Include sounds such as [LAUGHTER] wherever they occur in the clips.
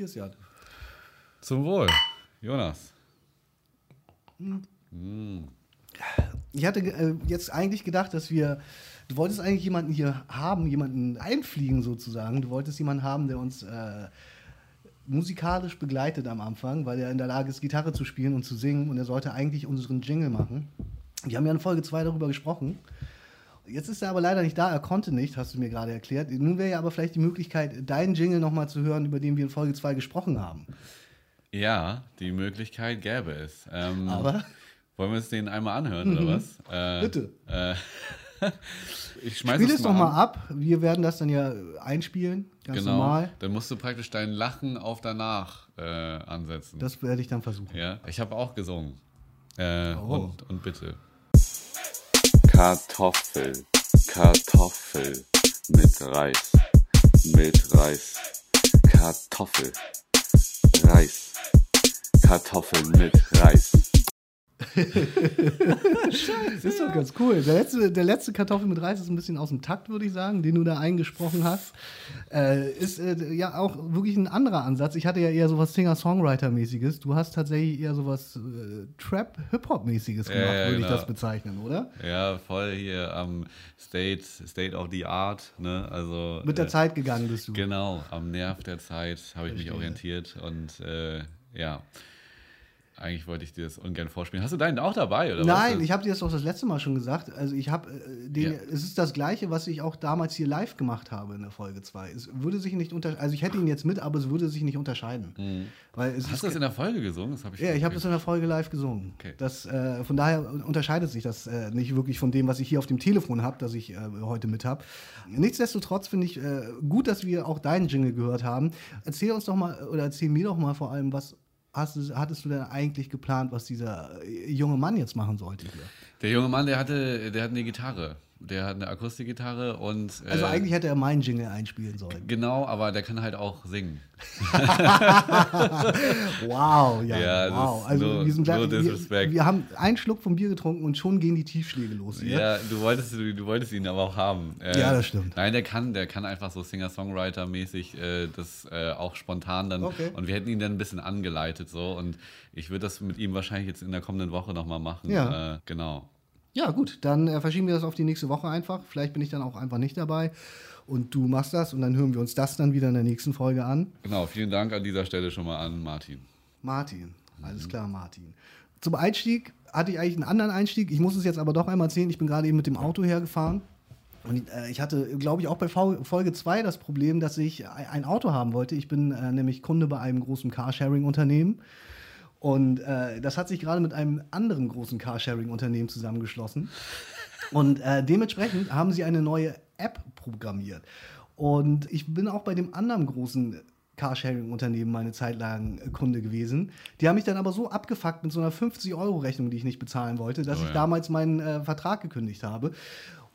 Cheers, Jan. Zum Wohl, Jonas. Ich hatte äh, jetzt eigentlich gedacht, dass wir. Du wolltest eigentlich jemanden hier haben, jemanden einfliegen sozusagen. Du wolltest jemanden haben, der uns äh, musikalisch begleitet am Anfang, weil er in der Lage ist, Gitarre zu spielen und zu singen. Und er sollte eigentlich unseren Jingle machen. Wir haben ja in Folge 2 darüber gesprochen. Jetzt ist er aber leider nicht da, er konnte nicht, hast du mir gerade erklärt. Nun wäre ja aber vielleicht die Möglichkeit, deinen Jingle nochmal zu hören, über den wir in Folge 2 gesprochen haben. Ja, die Möglichkeit gäbe es. Ähm, Aber Wollen wir uns den einmal anhören, oder was? Äh, Bitte. Äh, [LAUGHS] ich schmeiß spiel es doch mal ab. Wir werden das dann ja einspielen, ganz Genau. normal. Dann musst du praktisch dein Lachen auf danach äh, ansetzen. Das werde ich dann versuchen. ja, ich habe auch gesungen. Äh, Oh. und, und bitte. Kartoffel, Kartoffel mit Reis, mit Reis, Kartoffel, Reis, Kartoffel mit Reis. Das ist doch ganz cool. Der letzte, der letzte Kartoffel mit Reis ist ein bisschen aus dem Takt, würde ich sagen, den du da eingesprochen hast. Äh, ist äh, ja auch wirklich ein anderer Ansatz. Ich hatte ja eher sowas Singer-Songwriter-mäßiges. Du hast tatsächlich eher sowas äh, Trap-Hip-Hop-mäßiges Ja, gemacht, ja, würde ich genau. das bezeichnen, oder? Ja, voll hier am State, State of the Art. Ne? Also, Mit der äh, Zeit gegangen bist du. Genau, am Nerv der Zeit habe ich mich orientiert und äh, ja. Eigentlich wollte ich dir das ungern vorspielen. Hast du deinen auch dabei, oder Nein, was? ich habe dir das doch das letzte Mal schon gesagt. Also ich habe äh, den, Ja. es ist das gleiche, was ich auch damals hier live gemacht habe in der Folge 2. Es würde sich nicht unter, also ich hätte ihn jetzt mit, aber es würde sich nicht unterscheiden. Weil es Hast ist du das in der Folge gesungen? Das hab ich ja, ich habe das in der Folge live gesungen. Okay. Das, äh, von daher unterscheidet sich das äh, nicht wirklich von dem, was ich hier auf dem Telefon habe, das ich äh, heute mit habe. Nichtsdestotrotz finde ich äh, gut, dass wir auch deinen Jingle gehört haben. Erzähl uns doch mal, oder erzähl mir doch mal vor allem, was hast du, hattest du denn eigentlich geplant, was dieser äh, junge Mann jetzt machen sollte hier? Der junge Mann, der hatte, der hat eine Gitarre. Der hat eine Akustikgitarre und. Also äh, eigentlich hätte er meinen Jingle einspielen sollen. Genau, aber der kann halt auch singen. [LAUGHS] Wow, ja, Ja, wow. Also sind nur gleich, wir, wir haben einen Schluck vom Bier getrunken und schon gehen die Tiefschläge los hier. Ja, du wolltest, du, du wolltest ihn aber auch haben. Äh, Ja, das stimmt. Nein, der kann, der kann einfach so Singer-Songwriter-mäßig äh, das äh, auch spontan dann. Okay. Und wir hätten ihn dann ein bisschen angeleitet so. Und ich würde das mit ihm wahrscheinlich jetzt in der kommenden Woche nochmal machen. Ja. Äh, genau. Ja, gut, dann äh, verschieben wir das auf die nächste Woche einfach. Vielleicht bin ich dann auch einfach nicht dabei und du machst das und dann hören wir uns das dann wieder in der nächsten Folge an. Genau, vielen Dank an dieser Stelle schon mal an Martin. Martin, alles klar, Martin. Zum Einstieg hatte ich eigentlich einen anderen Einstieg. Ich muss es jetzt aber doch einmal erzählen. Ich bin gerade eben mit dem Auto hergefahren. Und äh, ich hatte, glaube ich, auch bei Fol- Folge 2 das Problem, dass ich ein ein Auto haben wollte. Ich bin äh, nämlich Kunde bei einem großen Carsharing-Unternehmen. Und äh, das hat sich gerade mit einem anderen großen Carsharing-Unternehmen zusammengeschlossen. Und äh, dementsprechend haben sie eine neue App programmiert. Und ich bin auch bei dem anderen großen Carsharing-Unternehmen meine Zeit lang äh, Kunde gewesen. Die haben mich dann aber so abgefuckt mit so einer 50-Euro-Rechnung, die ich nicht bezahlen wollte, dass Oh ich ja. damals meinen äh, Vertrag gekündigt habe.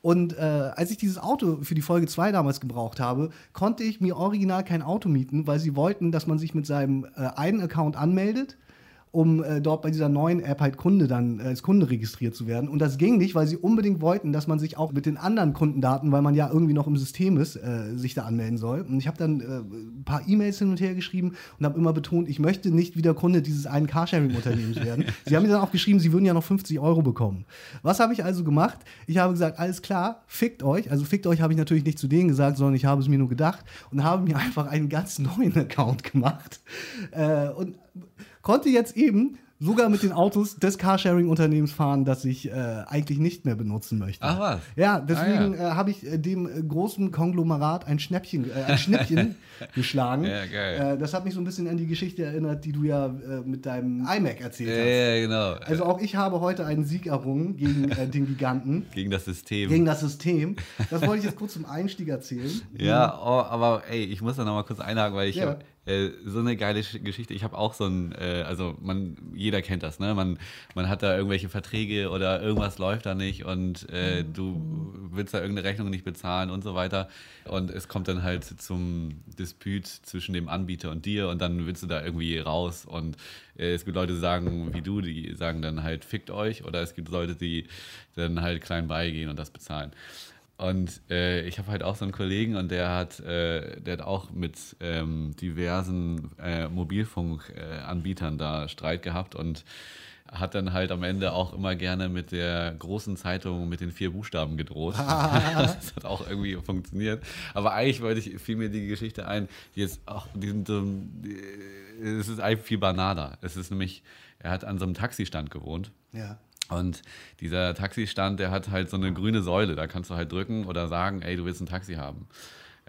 Und äh, als ich dieses Auto für die Folge 2 damals gebraucht habe, konnte ich mir original kein Auto mieten, weil sie wollten, dass man sich mit seinem äh, einen Account anmeldet um äh, dort bei dieser neuen App halt Kunde dann äh, als Kunde registriert zu werden. Und das ging nicht, weil sie unbedingt wollten, dass man sich auch mit den anderen Kundendaten, weil man ja irgendwie noch im System ist, äh, sich da anmelden soll. Und ich habe dann äh, ein paar E-Mails hin und her geschrieben und habe immer betont, ich möchte nicht wieder Kunde dieses einen Carsharing-Unternehmens werden. [LAUGHS] sie haben mir dann auch geschrieben, sie würden ja noch 50 Euro bekommen. Was habe ich also gemacht? Ich habe gesagt, alles klar, fickt euch. Also fickt euch habe ich natürlich nicht zu denen gesagt, sondern ich habe es mir nur gedacht und habe mir [LAUGHS] einfach einen ganz neuen Account gemacht. Äh, und konnte jetzt eben sogar mit den Autos des Carsharing-Unternehmens fahren, das ich äh, eigentlich nicht mehr benutzen möchte. Ach was. Ja, deswegen Ah, Äh, habe ich äh, dem äh, großen Konglomerat ein Schnäppchen, äh, ein Schnippchen [LAUGHS] geschlagen. Ja, geil. Äh, das hat mich so ein bisschen an die Geschichte erinnert, die du ja mit deinem iMac erzählt Ja, hast. ja, genau. Also auch ich habe heute einen Sieg errungen gegen den Giganten, [LAUGHS] Gegen das System. gegen das System. Das wollte ich jetzt kurz zum Einstieg erzählen. Ja, oh, aber ey, ich muss da noch mal kurz einhaken, weil ich Ja. hab, äh, so eine geile Sch- Geschichte. Ich habe auch so ein, äh, also man, jeder kennt das, ne? Man, man hat da irgendwelche Verträge oder irgendwas läuft da nicht und äh, du willst da irgendeine Rechnung nicht bezahlen und so weiter. Und es kommt dann halt zum Disput zwischen dem Anbieter und dir und dann willst du da irgendwie raus. Und äh, es gibt Leute, die sagen, wie du, die sagen dann halt, fickt euch, oder es gibt Leute, die dann halt klein beigehen und das bezahlen. Und äh, ich habe halt auch so einen Kollegen und der hat, äh, der hat auch mit ähm, diversen äh, Mobilfunkanbietern da Streit gehabt und hat dann halt am Ende auch immer gerne mit der großen Zeitung mit den vier Buchstaben gedroht. [LAUGHS] das hat auch irgendwie funktioniert. Aber eigentlich wollte ich, fiel mir die Geschichte ein, die jetzt auch, die sind die, es ist eigentlich viel banaler. Es ist nämlich, er hat an so einem Taxistand gewohnt. Ja. Und dieser Taxistand, der hat halt so eine grüne Säule. Da kannst du halt drücken oder sagen, ey, du willst ein Taxi haben.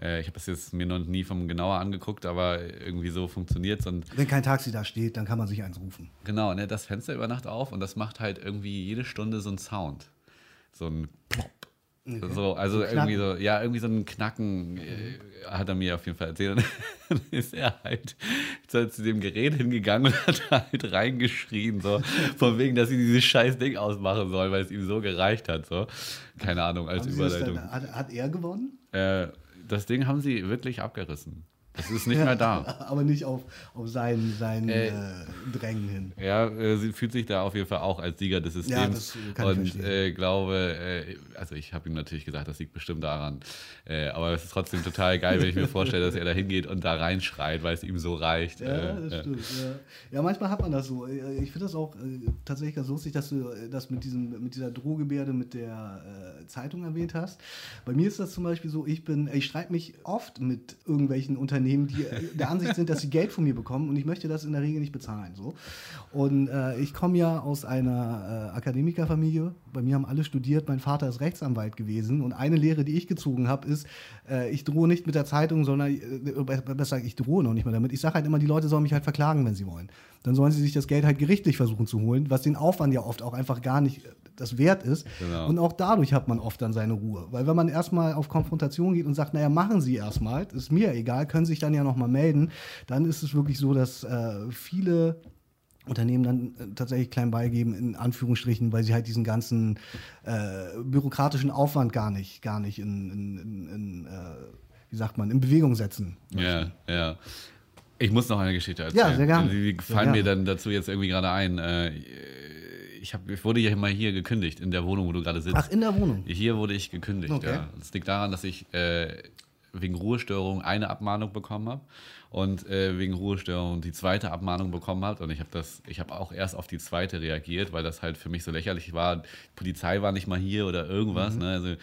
Äh, ich habe das jetzt mir noch nie vom genauer angeguckt, aber irgendwie so funktioniert es. Wenn kein Taxi da steht, dann kann man sich eins rufen. Genau, ne, das Fenster über Nacht auf und das macht halt irgendwie jede Stunde so einen Sound. So ein Plop. Okay. So, also So irgendwie so, ja, irgendwie so ein Knacken äh, hat er mir auf jeden Fall erzählt. Und [LAUGHS] dann ist er halt zu dem Gerät hingegangen und hat [LAUGHS] halt reingeschrien, so, von wegen, dass sie dieses scheiß Ding ausmachen soll, weil es ihm so gereicht hat. So. Keine Ahnung, als Überleitung. dann, hat, hat er gewonnen? Äh, das Ding haben sie wirklich abgerissen. Es ist nicht mehr da. [LAUGHS] Aber nicht auf, auf sein, sein Äh, äh, Drängen hin. Ja, äh, sie fühlt sich da auf jeden Fall auch als Sieger des Ja, Systems. das kann ich und verstehen. äh, glaube, äh, also ich habe ihm natürlich gesagt, das liegt bestimmt daran. Äh, aber es ist trotzdem total geil, wenn ich mir vorstelle, dass er da hingeht und da reinschreit, weil es ihm so reicht. Ja, Äh, das ja. stimmt. Ja. ja, manchmal hat man das so. Ich finde das auch äh, tatsächlich ganz lustig, dass du äh, das mit, diesem, mit dieser Drohgebärde mit der äh, Zeitung erwähnt hast. Bei mir ist das zum Beispiel so, ich bin, ich streite mich oft mit irgendwelchen Unternehmen, die äh, der Ansicht sind, dass sie Geld von mir bekommen und ich möchte das in der Regel nicht bezahlen. So. Und äh, ich komme ja aus einer äh, Akademikerfamilie. Bei mir haben alle studiert. Mein Vater ist Rechtsanwalt gewesen. Und eine Lehre, die ich gezogen habe, ist, äh, ich drohe nicht mit der Zeitung, sondern, äh, besser ich drohe noch nicht mal damit. Ich sage halt immer, die Leute sollen mich halt verklagen, wenn sie wollen. Dann sollen sie sich das Geld halt gerichtlich versuchen zu holen, was den Aufwand ja oft auch einfach gar nicht äh, das wert ist. Genau. Und auch dadurch hat man oft dann seine Ruhe. Weil wenn man erstmal auf Konfrontation geht und sagt, naja, machen Sie erstmal, ist mir egal, können sich dann ja nochmal melden, dann ist es wirklich so, dass äh, viele Unternehmen dann äh, tatsächlich klein beigeben, in Anführungsstrichen, weil sie halt diesen ganzen äh, bürokratischen Aufwand gar nicht, gar nicht in, in, in, in äh, wie sagt man, in Bewegung setzen. Ja, ja. Ich muss noch eine Geschichte erzählen. Ja, sehr gerne. Die, die Sehr fallen mir dann dazu jetzt irgendwie gerade ein. Ich, hab, ich wurde ja mal hier gekündigt, in der Wohnung, wo du gerade sitzt. Ach, in der Wohnung. Hier wurde ich gekündigt, Okay. ja. Das liegt daran, dass ich äh, wegen Ruhestörung eine Abmahnung bekommen habe und äh, wegen Ruhestörung die zweite Abmahnung bekommen habe. Und ich habe das, ich habe auch erst auf die zweite reagiert, weil das halt für mich so lächerlich war. Die Polizei war nicht mal hier oder irgendwas. Mhm. Ne? Also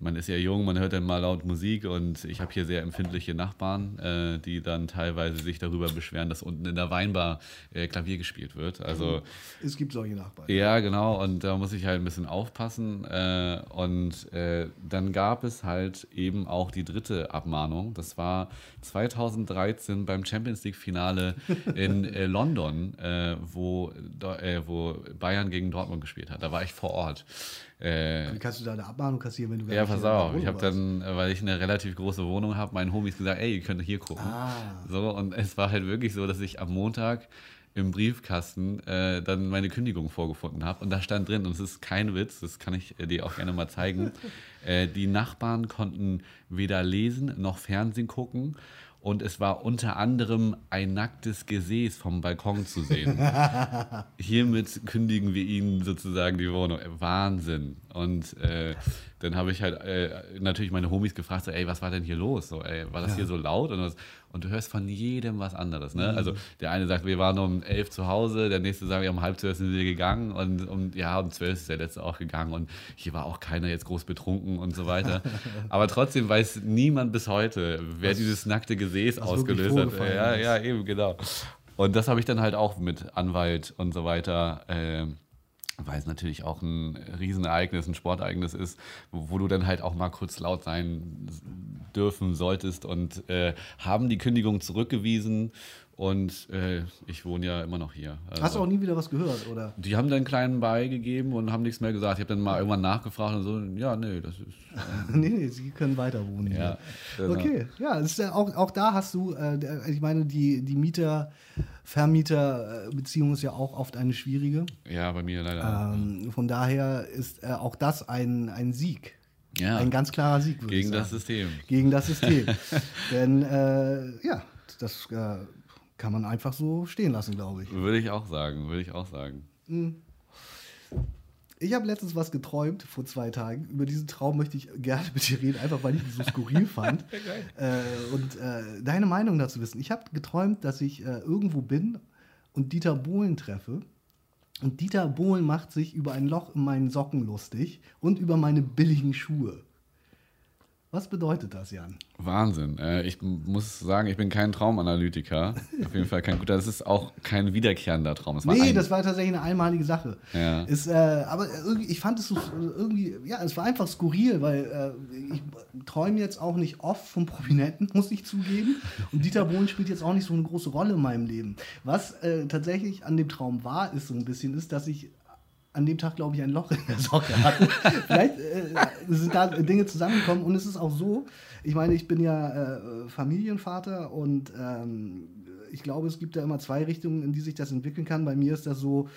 man ist ja jung, man hört dann mal laut Musik und ich habe hier sehr empfindliche Nachbarn, äh, die dann teilweise sich darüber beschweren, dass unten in der Weinbar äh, Klavier gespielt wird. Also Es gibt solche Nachbarn. ja, genau. Und da muss ich halt ein bisschen aufpassen. Äh, und äh, dann gab es halt eben auch die dritte Abmahnung. Das war 2013 beim Champions League-Finale in äh, [LAUGHS] London, äh, wo, wo Bayern gegen Dortmund gespielt hat. Da war ich vor Ort. Äh, Wie kannst du da eine Abmahnung kassieren, wenn du ja, pass auf. Ich habe dann, weil ich eine relativ große Wohnung habe, meinen Homies gesagt, ey, ihr könnt hier gucken. Ah. So, und es war halt wirklich so, dass ich am Montag im Briefkasten äh, dann meine Kündigung vorgefunden habe. Und da stand drin, und es ist kein Witz, das kann ich äh, dir auch gerne mal zeigen, [LAUGHS] äh, die Nachbarn konnten weder lesen noch Fernsehen gucken. Und es war unter anderem ein nacktes Gesäß vom Balkon zu sehen. [LAUGHS] Hiermit kündigen wir ihnen sozusagen die Wohnung. Wahnsinn. Und äh, dann habe ich halt äh, natürlich meine Homies gefragt, so, ey, was war denn hier los? So, ey, war das hier so laut? Und, was, und du hörst von jedem was anderes. Ne? Also der eine sagt, wir waren um elf zu Hause, der nächste sagt, wir um halb zwölf sind wir gegangen und um, ja, um zwölf ist der letzte auch gegangen und hier war auch keiner jetzt groß betrunken und so weiter. [LAUGHS] Aber trotzdem weiß niemand bis heute, wer dieses nackte Gesäß was ausgelöst hat. Ja, ist. ja, eben, genau. Und das habe ich dann halt auch mit Anwalt und so weiter, ähm, weil es natürlich auch ein Riesenereignis, ein Sportereignis ist, wo, du dann halt auch mal kurz laut sein dürfen solltest und äh, haben die Kündigung zurückgewiesen und äh, ich wohne ja immer noch hier. Also, Hast du auch nie wieder was gehört, oder? die haben dann einen kleinen beigegeben und haben nichts mehr gesagt. Ich habe dann mal irgendwann nachgefragt und so, ja, nee, das ist. [LAUGHS] nee, nee, sie können weiter wohnen. Ja, hier. genau. Okay, ja, ist auch, auch da hast du, äh, ich meine, die, die Mieter-Vermieter-Beziehung ist ja auch oft eine schwierige. Ja, bei mir leider. Ähm, von daher ist äh, auch das ein, ein Sieg. ja, Ein ganz klarer Sieg, würde ich gegen sagen. das System. Gegen das System. [LAUGHS] Denn, äh, ja, das äh, kann man einfach so stehen lassen, glaube ich. Würde ich auch sagen, würde ich auch sagen. Ich habe letztens was geträumt vor zwei Tagen. Über diesen Traum möchte ich gerne mit dir reden, einfach weil ich ihn so skurril [LAUGHS] fand. äh, und äh, deine Meinung dazu wissen. Ich habe geträumt, dass ich äh, irgendwo bin und Dieter Bohlen treffe. Und Dieter Bohlen macht sich über ein Loch in meinen Socken lustig und über meine billigen Schuhe. Was bedeutet das, Jan? Wahnsinn. Äh, ich muss sagen, ich bin kein Traumanalytiker. Auf jeden Fall kein guter. Das ist auch kein wiederkehrender Traum. Das nee, das war tatsächlich eine einmalige Sache. Ja. Ist, äh, aber irgendwie, ich fand es so irgendwie, ja, es war einfach skurril, weil äh, ich träume jetzt auch nicht oft von Prominenten, [LAUGHS] muss ich zugeben. Und Dieter Bohlen spielt jetzt auch nicht so eine große Rolle in meinem Leben. Was äh, tatsächlich an dem Traum war, ist so ein bisschen, ist, dass ich an dem Tag, glaube ich, ein Loch in der Socke [LAUGHS] hatte. Vielleicht äh, sind da Dinge zusammengekommen und es ist auch so, ich meine, ich bin ja äh, Familienvater und ähm, ich glaube, es gibt da immer zwei Richtungen, in die sich das entwickeln kann. Bei mir ist das so,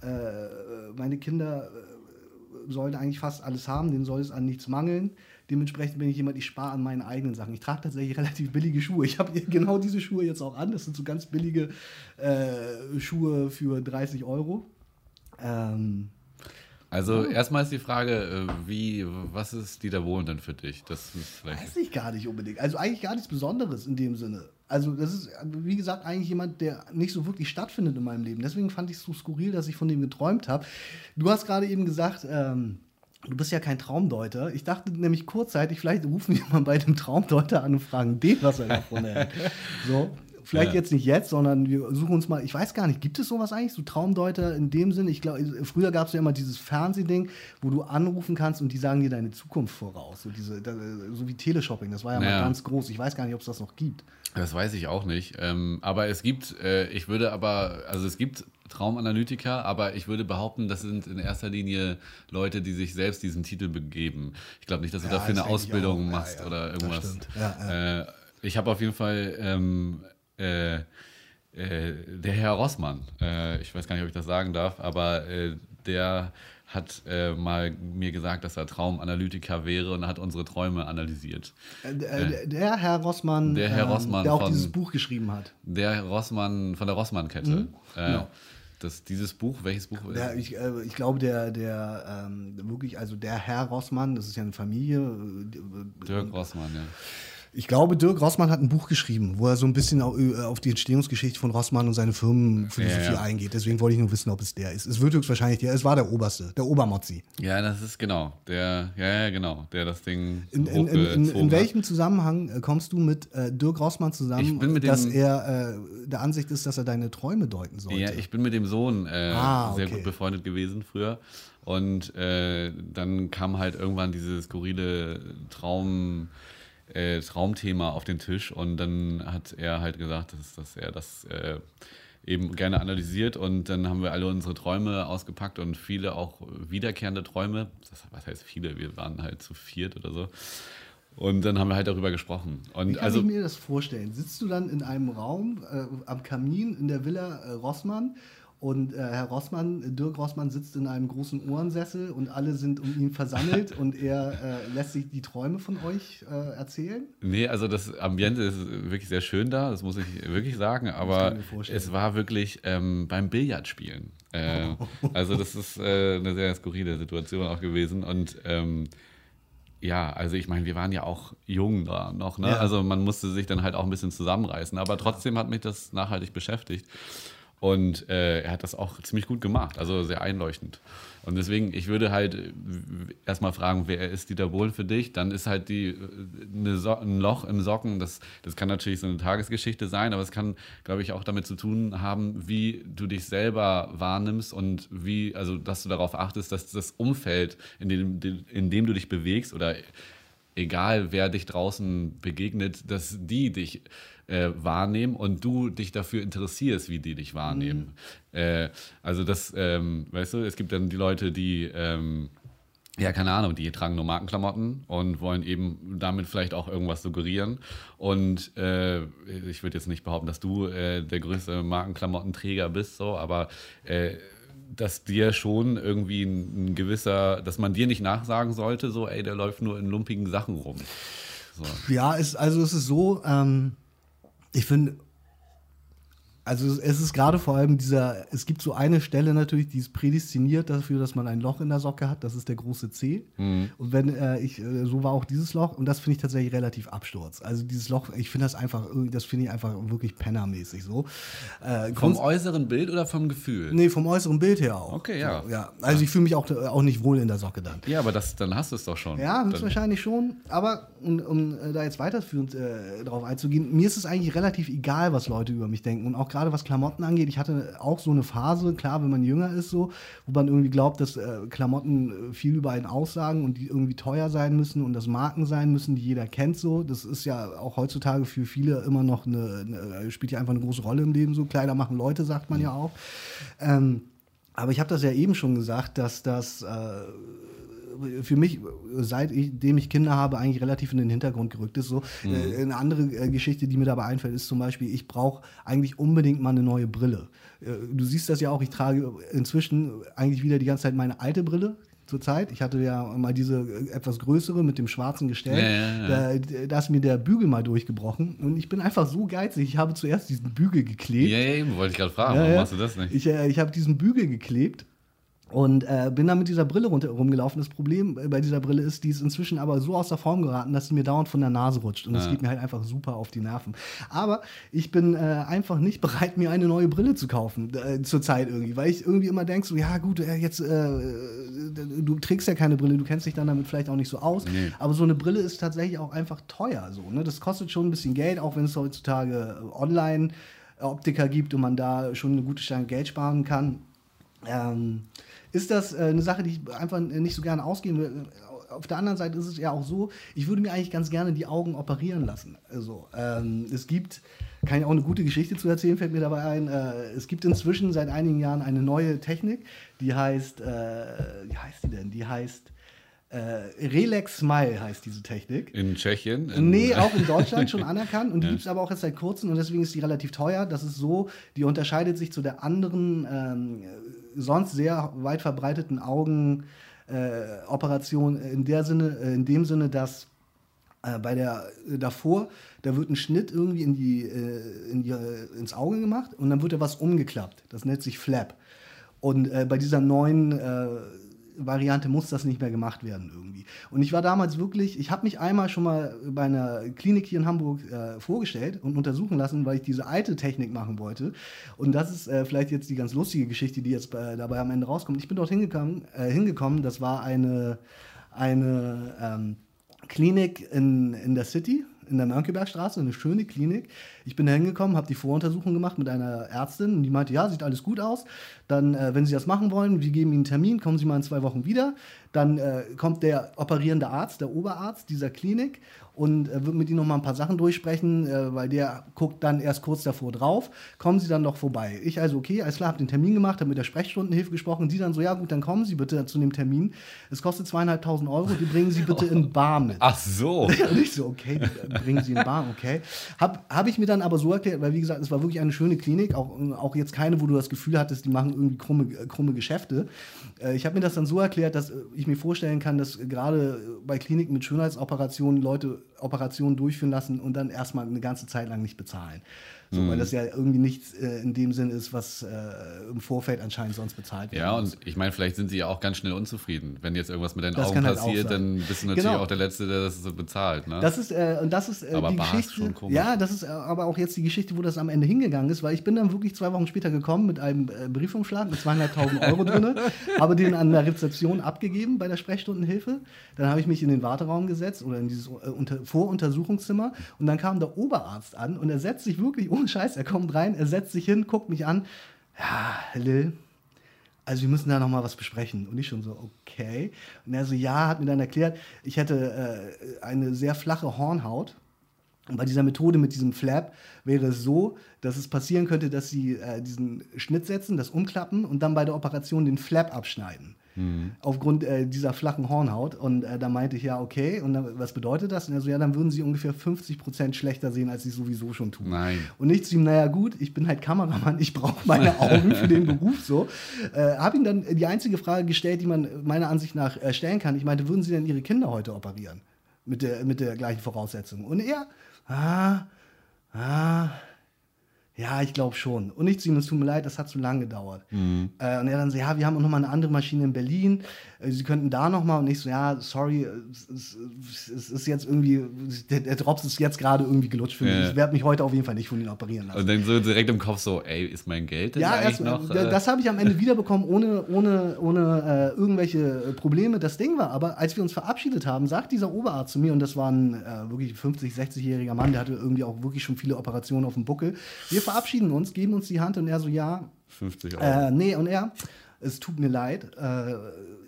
äh, meine Kinder äh, sollen eigentlich fast alles haben, denen soll es an nichts mangeln. Dementsprechend bin ich jemand, ich spare an meinen eigenen Sachen. Ich trage tatsächlich relativ billige Schuhe. Ich habe [LAUGHS] genau diese Schuhe jetzt auch an. Das sind so ganz billige äh, Schuhe für 30 Euro. Ähm, also erstmal ist die Frage, äh, wie, was ist Dieter Bohlen denn für dich? Das Weiß ich gar nicht unbedingt. Also eigentlich gar nichts Besonderes in dem Sinne. Also das ist, wie gesagt, eigentlich jemand, der nicht so wirklich stattfindet in meinem Leben. Deswegen fand ich es so skurril, dass ich von dem geträumt habe. Du hast gerade eben gesagt, ähm, du bist ja kein Traumdeuter. Ich dachte nämlich kurzzeitig, vielleicht rufen wir mal bei dem Traumdeuter an und fragen den, was er davon hält. [LAUGHS] So, Vielleicht ja. jetzt nicht jetzt, sondern wir suchen uns mal, ich weiß gar nicht, gibt es sowas eigentlich, so Traumdeuter in dem Sinn? Ich glaube, früher gab es ja immer dieses Fernsehding, wo du anrufen kannst und die sagen dir deine Zukunft voraus. So, diese, so wie Teleshopping, das war ja, ja. mal ganz groß. Ich weiß gar nicht, ob es das noch gibt. Das weiß ich auch nicht. Ähm, aber es gibt, äh, ich würde aber, also es gibt Traumanalytiker, aber ich würde behaupten, das sind in erster Linie Leute, die sich selbst diesen Titel begeben. Ich glaube nicht, dass du ja, dafür eine Ausbildung machst ja, ja. oder irgendwas. Äh, ich habe auf jeden Fall ähm, äh, äh, der Herr Rossmann, äh, ich weiß gar nicht, ob ich das sagen darf, aber äh, der hat äh, mal mir gesagt, dass er Traumanalytiker wäre und hat unsere Träume analysiert. Äh, der Herr Rossmann, der, Herr ähm, Rossmann der auch von, dieses Buch geschrieben hat. Der Rossmann von der Rossmann-Kette. Mhm, genau. Das, dieses Buch, welches Buch? Ja, ich, äh, ich glaube, der, der ähm, wirklich, also der Herr Rossmann, das ist ja eine Familie. Äh, Dirk Rossmann, ja. Ich glaube, Dirk Rossmann hat ein Buch geschrieben, wo er so ein bisschen äh, auf die Entstehungsgeschichte von Rossmann und seine Firmenphilosophie ja, ja. eingeht. Deswegen wollte ich nur wissen, ob es der ist. Es wird höchstwahrscheinlich der. Es war der Oberste, der Obermozzi. Ja, das ist genau. Der, ja, ja, genau. Der das Ding. In, in, in, in welchem Zusammenhang äh, kommst du mit äh, Dirk Rossmann zusammen, dass er äh, der Ansicht ist, dass er deine Träume deuten sollte? Ja, ich bin mit dem Sohn äh, ah, okay. sehr gut befreundet gewesen früher. Und äh, dann kam halt irgendwann diese skurrile Traum äh, Traumthema auf den Tisch und dann hat er halt gesagt, dass, dass er das äh, eben gerne analysiert und dann haben wir alle unsere Träume ausgepackt und viele auch wiederkehrende Träume. Das, was heißt viele? Wir waren halt zu viert oder so. Und dann haben wir halt darüber gesprochen. Und Wie kann also, ich mir das vorstellen? Sitzt du dann in einem Raum äh, am Kamin in der Villa äh, Rossmann und äh, Herr Rossmann, Dirk Rossmann sitzt in einem großen Ohrensessel und alle sind um ihn versammelt und er äh, lässt sich die Träume von euch äh, erzählen? Nee, also das Ambiente ist wirklich sehr schön da, das muss ich wirklich sagen, aber es war wirklich ähm, beim Billardspielen. Äh, also das ist äh, eine sehr skurrile Situation auch gewesen und ähm, ja, also ich meine, wir waren ja auch jung da noch, ne? Ja. Also man musste sich dann halt auch ein bisschen zusammenreißen, aber trotzdem hat mich das nachhaltig beschäftigt. Und äh, er hat das auch ziemlich gut gemacht, also sehr einleuchtend. Und deswegen, ich würde halt äh, erstmal fragen, wer ist Dieter Bohlen für dich? Dann ist halt die, äh, so ein Loch im Socken, das, das kann natürlich so eine Tagesgeschichte sein, aber es kann, glaube ich, auch damit zu tun haben, wie du dich selber wahrnimmst und wie, also dass du darauf achtest, dass das Umfeld, in dem, in dem du dich bewegst oder egal wer dich draußen begegnet, dass die dich äh, wahrnehmen und du dich dafür interessierst, wie die dich wahrnehmen. Mhm. Äh, also das, ähm, weißt du, es gibt dann die Leute, die ähm, ja, keine Ahnung, die tragen nur Markenklamotten und wollen eben damit vielleicht auch irgendwas suggerieren. Und äh, ich würde jetzt nicht behaupten, dass du äh, der größte Markenklamottenträger bist, so, aber äh, dass dir schon irgendwie ein, ein, gewisser, dass man dir nicht nachsagen sollte, so, ey, der läuft nur in lumpigen Sachen rum. So. Ja, es, also es ist so, ähm, ich finde, Also es ist gerade vor allem dieser, es gibt so eine Stelle natürlich, die ist prädestiniert dafür, dass man ein Loch in der Socke hat. Das ist der große C. Mhm. Und wenn äh, ich, äh, so war auch dieses Loch und das finde ich tatsächlich relativ Absturz. Also dieses Loch, ich finde das einfach, irgendwie- das finde ich einfach wirklich pennermäßig so. Äh, Vom äußeren Bild oder vom Gefühl? nee, vom äußeren Bild her auch. Okay, ja. So, ja. Also ich fühle mich auch, auch nicht wohl in der Socke dann. Ja, aber das, dann hast du es doch schon. Ja, dann, höchstwahrscheinlich schon. Aber um, um äh, da jetzt weiterführend äh, darauf einzugehen, mir ist es eigentlich relativ egal, was Leute über mich denken. Und auch gerade was Klamotten angeht. Ich hatte auch so eine Phase, klar, wenn man jünger ist, so, wo man irgendwie glaubt, dass äh, Klamotten äh, viel über einen aussagen und die irgendwie teuer sein müssen und das Marken sein müssen, die jeder kennt. So, das ist ja auch heutzutage für viele immer noch eine, eine spielt ja einfach eine große Rolle im Leben. So Kleider machen Leute, sagt man ja auch. Ähm, aber ich habe das ja eben schon gesagt, dass das äh, für mich, seitdem ich Kinder habe, eigentlich relativ in den Hintergrund gerückt ist. So. Äh, Eine andere äh, Geschichte, die mir dabei einfällt, ist zum Beispiel, ich brauche eigentlich unbedingt mal eine neue Brille. Äh, Du siehst das ja auch, ich trage inzwischen eigentlich wieder die ganze Zeit meine alte Brille. Zurzeit. Ich hatte ja mal diese etwas größere mit dem schwarzen Gestell. Ja, ja, ja. Da, da ist mir der Bügel mal durchgebrochen. Und ich bin einfach so geizig. Ich habe zuerst diesen Bügel geklebt. Ja, eben, wollte ich gerade fragen. Warum machst du das nicht? Ich, ich habe diesen Bügel geklebt und äh, bin dann mit dieser Brille runter, rumgelaufen. Das Problem äh, bei dieser Brille ist, die ist inzwischen aber so aus der Form geraten, dass sie mir dauernd von der Nase rutscht. Und das geht mir halt einfach super auf die Nerven. Aber ich bin äh, einfach nicht bereit, mir eine neue Brille zu kaufen, äh, zurzeit irgendwie. Weil ich irgendwie immer denke, so, ja gut, äh, jetzt, äh, du trägst ja keine Brille, du kennst dich dann damit vielleicht auch nicht so aus. Nee. Aber so eine Brille ist tatsächlich auch einfach teuer. So, ne? Das kostet schon ein bisschen Geld, auch wenn es heutzutage äh, online Optiker gibt und man da schon eine gute Stange Geld sparen kann. Ähm, ist das äh, eine Sache, die ich einfach nicht so gerne ausgehen will? Auf der anderen Seite ist es ja auch so, ich würde mir eigentlich ganz gerne die Augen operieren lassen. Also, ähm, es gibt, kann ich auch eine gute Geschichte zu erzählen, fällt mir dabei ein. Äh, es gibt inzwischen seit einigen Jahren eine neue Technik, die heißt, äh, wie heißt die denn? Die heißt äh, Relax Smile heißt diese Technik. In Tschechien? In, Nee, [LAUGHS] auch in Deutschland schon anerkannt und die gibt es aber auch jetzt seit kurzem und deswegen ist die relativ teuer. Das ist so, die unterscheidet sich zu der anderen, ähm, sonst sehr weit verbreiteten Augenoperation äh, in, der Sinne, äh, in dem Sinne, dass äh, bei der äh, davor, da wird ein Schnitt irgendwie in die, in die, ins Auge gemacht und dann wird da was umgeklappt. Das nennt sich Flap. Und bei dieser neuen Variante muss das nicht mehr gemacht werden irgendwie. Und ich war damals wirklich, ich habe mich einmal schon mal bei einer Klinik hier in Hamburg äh, vorgestellt und untersuchen lassen, weil ich diese alte Technik machen wollte. Und das ist äh, vielleicht jetzt die ganz lustige Geschichte, die jetzt bei, dabei am Ende rauskommt. Ich bin dort hingekommen, äh, hingekommen das war eine, eine ähm, Klinik in, in der City, in der Mönckebergstraße, eine schöne Klinik. Ich bin da hingekommen, habe die Voruntersuchung gemacht mit einer Ärztin und die meinte, ja, sieht alles gut aus. Dann, äh, wenn Sie das machen wollen, wir geben Ihnen einen Termin, kommen Sie mal in zwei Wochen wieder. Dann äh, kommt der operierende Arzt, der Oberarzt dieser Klinik und äh, wird mit Ihnen noch mal ein paar Sachen durchsprechen, äh, weil der guckt dann erst kurz davor drauf. Kommen Sie dann doch vorbei. Ich also, okay, alles klar, habe den Termin gemacht, habe mit der Sprechstundenhilfe gesprochen. Sie dann so, ja gut, dann kommen Sie bitte zu dem Termin. Es kostet zweieinhalbtausend Euro, die bringen Sie bitte in Bar mit. Ach so. [LAUGHS] Und ich so, okay, bringen Sie in Bar, okay. Habe hab ich mir dann aber so erklärt, weil wie gesagt, es war wirklich eine schöne Klinik, auch, auch jetzt keine, wo du das Gefühl hattest, die machen irgendwie krumme, äh, krumme Geschäfte. Äh, ich habe mir das dann so erklärt, dass äh, ich mir vorstellen kann, dass gerade bei Kliniken mit Schönheitsoperationen Leute Operationen durchführen lassen und dann erstmal eine ganze Zeit lang nicht bezahlen. So, Mhm. Weil das ja irgendwie nichts äh, in dem Sinn ist, was äh, im Vorfeld anscheinend sonst bezahlt wird. Ja, und ich meine, vielleicht sind sie ja auch ganz schnell unzufrieden. Wenn jetzt irgendwas mit deinen Das Augen halt passiert, sein. dann bist du natürlich Genau. auch der Letzte, der das so bezahlt. Ne? Das ist, äh, und das ist äh, Aber die Bar ist Geschichte. schon komisch. Ja, das ist äh, aber auch jetzt die Geschichte, wo das am Ende hingegangen ist, weil ich bin dann wirklich zwei Wochen später gekommen mit einem äh, Briefumschlag mit zweieinhalbtausend Euro drin, [LAUGHS] habe den an der Rezeption abgegeben bei der Sprechstundenhilfe. Dann habe ich mich in den Warteraum gesetzt oder in dieses unter, Voruntersuchungszimmer und dann kam der Oberarzt an und er setzt sich wirklich ohne Scheiß, er kommt rein, er setzt sich hin, guckt mich an. Ja, Lil, also wir müssen da noch mal was besprechen. Und ich schon so, okay. Und er so, ja, hat mir dann erklärt, ich hätte äh, eine sehr flache Hornhaut. Und bei dieser Methode mit diesem Flap wäre es so, dass es passieren könnte, dass sie äh, diesen Schnitt setzen, das umklappen und dann bei der Operation den Flap abschneiden. Aufgrund äh, dieser flachen Hornhaut. Und äh, da meinte ich, ja, okay. Und dann, was bedeutet das? Und er so, ja, dann würden sie ungefähr 50 Prozent schlechter sehen, als sie sowieso schon tun. Nein. Und nicht zu ihm, naja gut, ich bin halt Kameramann, ich brauche meine [LAUGHS] Augen für den Beruf so. Äh, habe ihm dann die einzige Frage gestellt, die man meiner Ansicht nach äh, stellen kann. Ich meinte, würden Sie denn Ihre Kinder heute operieren? Mit der, mit der gleichen Voraussetzung. Und er, ah, ah, Ja, ich glaube schon. Und ich zu ihm, es tut mir leid, das hat zu lange gedauert. Mhm. Äh, und er dann so, ja, wir haben auch noch mal eine andere Maschine in Berlin. Äh, Sie könnten da noch mal. Und ich so, ja, sorry, es, es, es ist jetzt irgendwie, der, der Drops ist jetzt gerade irgendwie gelutscht für mich. Ja. Ich werde mich heute auf jeden Fall nicht von Ihnen operieren lassen. Und dann so direkt im Kopf so, ey, ist mein Geld denn Ja, eigentlich erst, noch? äh, äh, das habe ich am Ende wiederbekommen, ohne, ohne, ohne äh, irgendwelche äh, Probleme. Das Ding war aber, als wir uns verabschiedet haben, sagt dieser Oberarzt zu mir, und das war ein äh, wirklich 50-, 60-jähriger Mann, der hatte irgendwie auch wirklich schon viele Operationen auf dem Buckel. Wir verabschieden uns, geben uns die Hand und er so, ja, 50 Euro. äh, nee, und er, es tut mir leid, äh,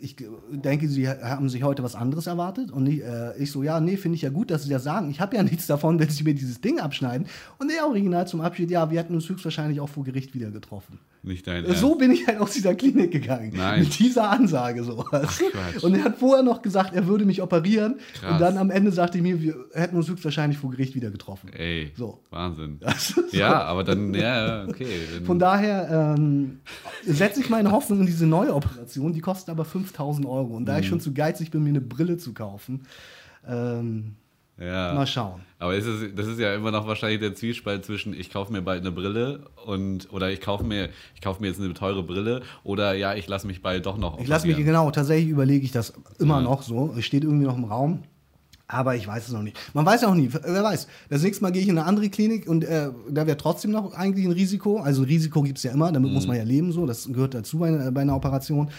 ich denke, Sie haben sich heute was anderes erwartet. Und ich, äh, ich so, ja, nee, finde ich ja gut, dass Sie das sagen. Ich habe ja [LAUGHS] nichts davon, wenn Sie mir dieses Ding abschneiden. Und der Original zum Abschied, ja, wir hätten uns höchstwahrscheinlich auch vor Gericht wieder getroffen. Nicht dein Ernst. So bin ich halt aus dieser Klinik gegangen. Nein. Mit dieser Ansage so. du? Quatsch. und er hat vorher noch gesagt, er würde mich operieren. Krass. Und dann am Ende sagte ich mir, wir hätten uns höchstwahrscheinlich vor Gericht wieder getroffen. Ey, So. Wahnsinn. [LAUGHS] Ist Ja, aber dann, ja, okay. [LAUGHS] Von daher ähm, setze ich meine Hoffnung in diese neue Operation. Die kostet aber 5000 Euro. Und da Mhm. ich schon zu geizig bin, mir eine Brille zu kaufen, ähm, ja. mal schauen. Aber ist es, das ist ja immer noch wahrscheinlich der Zwiespalt zwischen, ich kaufe mir bald eine Brille und oder ich kaufe mir, ich kaufe mir jetzt eine teure Brille oder ja, ich lasse mich bald doch noch Ich lasse mich, genau, tatsächlich überlege ich das immer Ja. noch so. Es steht irgendwie noch im Raum. Aber ich weiß es noch nicht. Man weiß auch nie. Wer weiß. Das nächste Mal gehe ich in eine andere Klinik und äh, da wäre trotzdem noch eigentlich ein Risiko. Also Risiko gibt es ja immer, damit muss man ja leben so. Das gehört dazu bei, einer- bei einer Operation.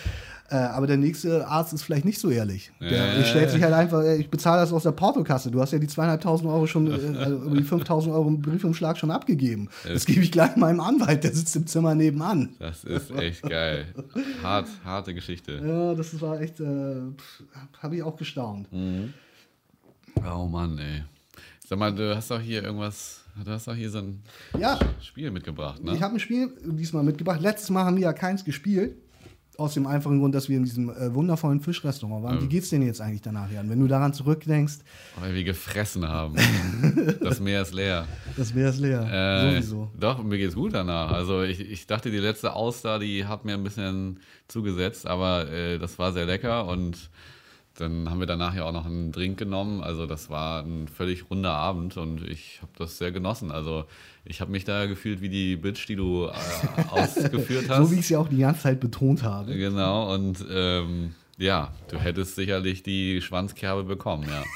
Äh, aber der nächste Arzt ist vielleicht nicht so ehrlich. Der Ja. stellt sich halt einfach, äh, ich bezahle das aus der Portokasse. Du hast ja die zweieinhalbtausend Euro schon, äh, [LAUGHS] also über die 5000 Euro im Briefumschlag schon abgegeben. Das gebe ich gleich meinem Anwalt, der sitzt im Zimmer nebenan. Das ist echt geil. Hart, harte Geschichte. Ja, das war echt, äh, habe ich auch gestaunt. Oh Mann, ey. Sag mal, du hast doch hier irgendwas, du hast doch hier so ein Ja, Spiel mitgebracht, ne? ich habe ein Spiel diesmal mitgebracht. Letztes Mal haben wir ja keins gespielt. Aus dem einfachen Grund, dass wir in diesem äh, wundervollen Fischrestaurant waren. Wie geht's denn jetzt eigentlich danach, Jan? Wenn du daran zurückdenkst, Weil wir gefressen haben. [LAUGHS] das Meer ist leer. das wäre es leer. Äh, Sowieso. Doch, mir geht's gut danach. Also ich, ich dachte, die letzte Auster, die hat mir ein bisschen zugesetzt, aber äh, das war sehr lecker und dann haben wir danach ja auch noch einen Drink genommen. Also das war ein völlig runder Abend und ich habe das sehr genossen. Also ich habe mich da gefühlt wie die Bitch, die du äh, ausgeführt [LAUGHS] hast. So wie ich es ja auch die ganze Zeit betont habe. Genau, und ähm, ja, du hättest sicherlich die Schwanzkerbe bekommen, ja. [LAUGHS]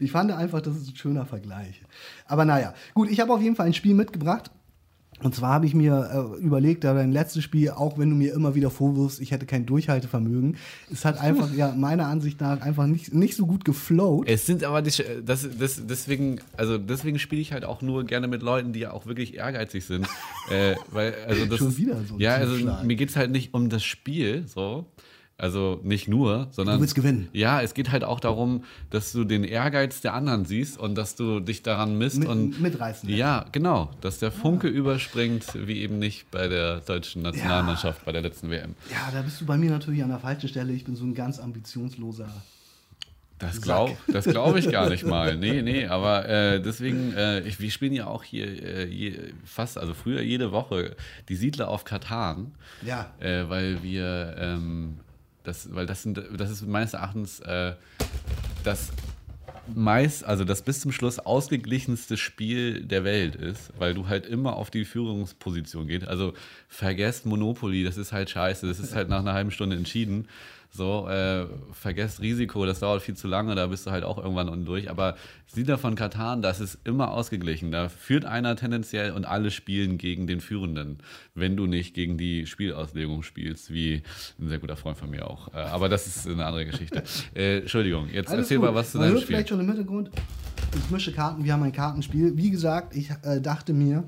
Ich fand einfach, das ist ein schöner Vergleich. Aber naja, gut, ich habe auf jeden Fall ein Spiel mitgebracht. Und zwar habe ich mir äh, überlegt, da dein letztes Spiel, auch wenn du mir immer wieder vorwirfst, ich hätte kein Durchhaltevermögen, es hat einfach, ja, meiner Ansicht nach einfach nicht, nicht so gut geflowt. Es sind aber die, das, das, deswegen, also deswegen spiele ich halt auch nur gerne mit Leuten, die ja auch wirklich ehrgeizig sind. äh, weil, also das Schon wieder so Ja, also mir geht es halt nicht um das Spiel, so. Also nicht nur, sondern. Du willst gewinnen. Ja, es geht halt auch darum, dass du den Ehrgeiz der anderen siehst und dass du dich daran misst Mit- und. mitreißen lässt. Ja, genau. Dass der Funke überspringt, wie eben nicht bei der deutschen Nationalmannschaft bei der letzten WM. Ja, da bist du bei mir natürlich an der falschen Stelle. Ich bin so ein ganz ambitionsloser. Das glaube glaub ich gar nicht mal. [LAUGHS] Nee, nee, aber äh, deswegen, äh, ich, wir spielen ja auch hier äh, je, fast, also früher jede Woche die Siedler auf Katan, Ja. äh, weil wir, ähm, das, weil das, sind, das ist meines Erachtens äh, das meist, also das bis zum Schluss ausgeglichenste Spiel der Welt ist, weil du halt immer auf die Führungsposition gehst. Also vergesst Monopoly, das ist halt scheiße, das ist halt nach einer halben Stunde entschieden. So, äh, vergesst Risiko, das dauert viel zu lange, da bist du halt auch irgendwann unten durch. Aber Siedler von Katan, das ist immer ausgeglichen. Da führt einer tendenziell und alle spielen gegen den Führenden, wenn du nicht gegen die Spielauslegung spielst, wie ein sehr guter Freund von mir auch. Äh, aber das ist eine andere Geschichte. Äh, Entschuldigung, jetzt Alles erzähl gut. mal was zu Man deinem Spiel. vielleicht schon im Hintergrund. Ich mische Karten, wir haben ein Kartenspiel. Wie gesagt, ich äh, dachte mir,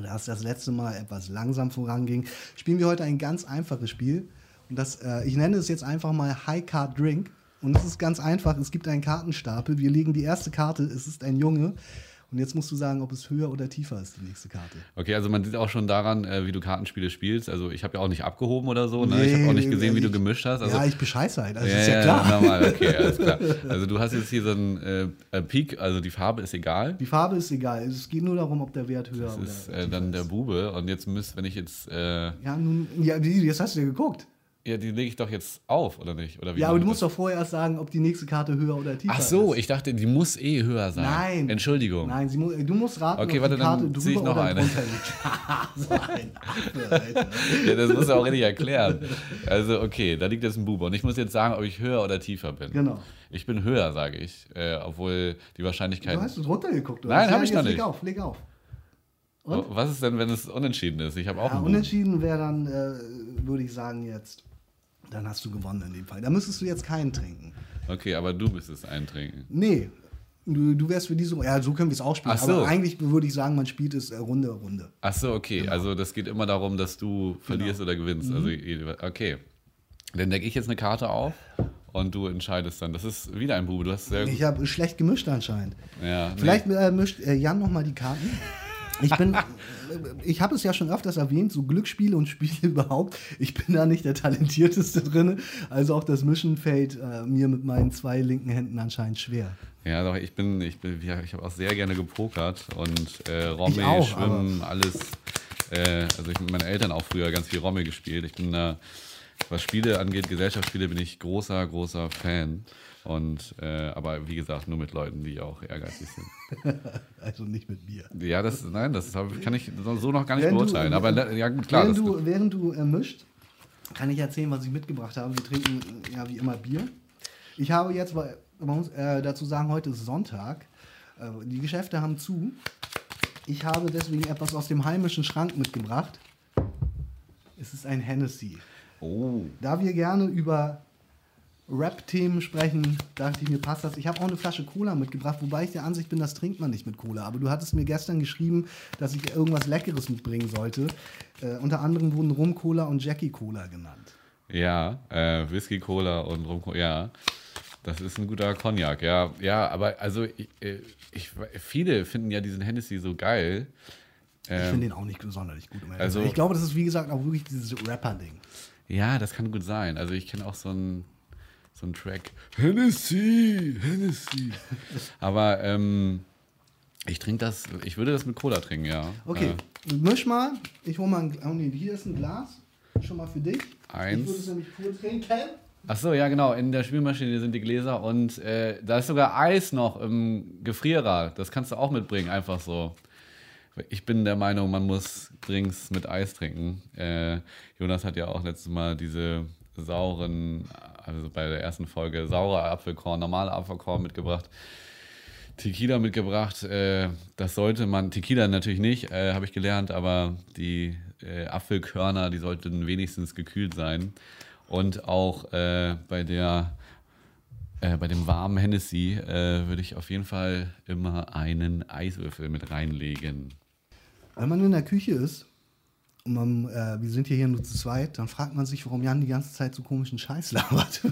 dass das letzte Mal etwas langsam voranging, spielen wir heute ein ganz einfaches Spiel. Und das, äh, ich nenne es jetzt einfach mal High Card Drink. Und es ist ganz einfach. Es gibt einen Kartenstapel. Wir legen die erste Karte. Es ist ein Junge. Und jetzt musst du sagen, ob es höher oder tiefer ist, die nächste Karte. Okay, also man sieht auch schon daran, äh, wie du Kartenspiele spielst. Also ich habe ja auch nicht abgehoben oder so. Ne? Nee, ich habe auch nicht nee, gesehen, wie du gemischt hast. Also, ja, ich bescheiße halt. Also ja, ist ja klar. normal, okay, [LAUGHS] alles klar. Also du hast jetzt hier so einen äh, Peak, also die Farbe ist egal. Die Farbe ist egal. Es geht nur darum, ob der Wert höher Das oder ist äh, dann der. Bube. Und jetzt müsst, wenn ich jetzt, äh, Ja, nun, ja, jetzt hast du ja geguckt. Ja, die lege ich doch jetzt auf, oder nicht? Oder wie Ja, aber du musst doch vorher erst sagen, ob die nächste Karte höher oder tiefer Ach ist. so, ich dachte, die muss eh höher sein. Nein. Entschuldigung. Nein, mu du musst raten, Okay, ob warte, die Karte dann zieh ich drüber noch oder eine. drunter liegt. [LAUGHS] so ein Affe. Ja, das muss er auch richtig erklären. [LAUGHS] Also, okay, da liegt jetzt ein Bube. Und ich muss jetzt sagen, ob ich höher oder tiefer bin. Genau. Ich bin höher, sage ich. Äh, obwohl die Wahrscheinlich. Du hast du drunter geguckt, oder? Nein, Ja, hab ich noch Leg nicht. auf, leg auf. Und? Oh, Was ist denn, wenn es unentschieden ist? Ich habe auch Ja, unentschieden wäre dann, äh, würde ich sagen, jetzt, dann hast du gewonnen in dem Fall. Da müsstest du jetzt keinen trinken. Okay, aber du müsstest eintrinken. Nee, du, du wärst für diese, ja, so können wir es auch spielen. Ach so. Aber eigentlich würde ich sagen, man spielt es äh, Runde, Runde. Ach so, okay. Genau. Also das geht immer darum, dass du verlierst oder gewinnst. Also, Mhm. okay. Dann decke ich jetzt eine Karte auf und du entscheidest dann. Das ist wieder ein Bube. Du hast sehr Ich habe schlecht gemischt anscheinend. Ja, nee. Vielleicht äh, mischt äh, Jan nochmal die Karten. [LAUGHS] Ich bin, ich habe es ja schon öfters erwähnt, so Glücksspiele und Spiele [LAUGHS] überhaupt. Ich bin da nicht der Talentierteste drin. Also auch das Mischen fällt äh, mir mit meinen zwei linken Händen anscheinend schwer. Ja, doch, ich bin, ich bin, ja, ich habe auch sehr gerne gepokert und äh, Rommel, auch, Schwimmen, alles. Äh, also ich mit meinen Eltern auch früher ganz viel Rommel gespielt. Ich bin da, was Spiele angeht, Gesellschaftsspiele, bin ich großer, großer Fan. Und äh, aber wie gesagt, nur mit Leuten, die auch ehrgeizig sind. [LAUGHS] Also nicht mit mir. Ja, das, nein, das kann ich so noch gar nicht Während du- beurteilen. aber ne, ja, gut, klar. während, du, während du äh, mischt, kann ich erzählen, was ich mitgebracht habe. Wir trinken äh, ja wie immer Bier. Ich habe jetzt, man muss äh, dazu sagen, heute ist Sonntag. Äh, die Geschäfte haben zu. Ich habe deswegen etwas aus dem heimischen Schrank mitgebracht. Es ist ein Hennessy. oh, Da wir gerne über Rap-Themen sprechen, dachte ich mir, passt das. Ich habe auch eine Flasche Cola mitgebracht, wobei ich der Ansicht bin, das trinkt man nicht mit Cola. Aber du hattest mir gestern geschrieben, dass ich irgendwas Leckeres mitbringen sollte. Äh, unter anderem wurden Rum-Cola und Jackie-Cola genannt. ja, äh, Whisky, Cola und Rum, ja. Das ist ein guter Cognac, ja. Ja, aber also ich, äh, ich, viele finden ja diesen Hennessy so geil. Ich Ähm, finde den auch nicht sonderlich gut. Also- ich glaube, das ist wie gesagt auch wirklich dieses Rapper-Ding. Ja, das kann gut sein. Also ich kenne auch so einen so einen Track. Hennessy, Hennessy. [LAUGHS] Aber ähm, ich trinke das, ich würde das mit Cola trinken, ja. Okay, misch mal. Ich hole mal ein, oh nee, hier ist ein Glas. Schon mal für dich. Eins. Ich würde es nämlich pur trinken. Ach so, ja genau, in der Spülmaschine sind die Gläser und äh, da ist sogar Eis noch im Gefrierer. Das kannst du auch mitbringen, einfach so. Ich bin der Meinung, man muss Drinks mit Eis trinken. Äh, Jonas hat ja auch letztes Mal diese sauren, also bei der ersten Folge, saure Apfelkorn, normale Apfelkorn mitgebracht. Tequila mitgebracht. Äh, das sollte man, Tequila natürlich nicht, äh, habe ich gelernt, aber die äh, Apfelkörner, die sollten wenigstens gekühlt sein. Und auch bei der bei dem warmen Hennessy würde ich auf jeden Fall immer einen Eiswürfel mit reinlegen. Wenn man in der Küche ist und man, äh, wir sind hier nur zu zweit, dann fragt man sich, warum Jan die ganze Zeit so komischen Scheiß labert. [LAUGHS]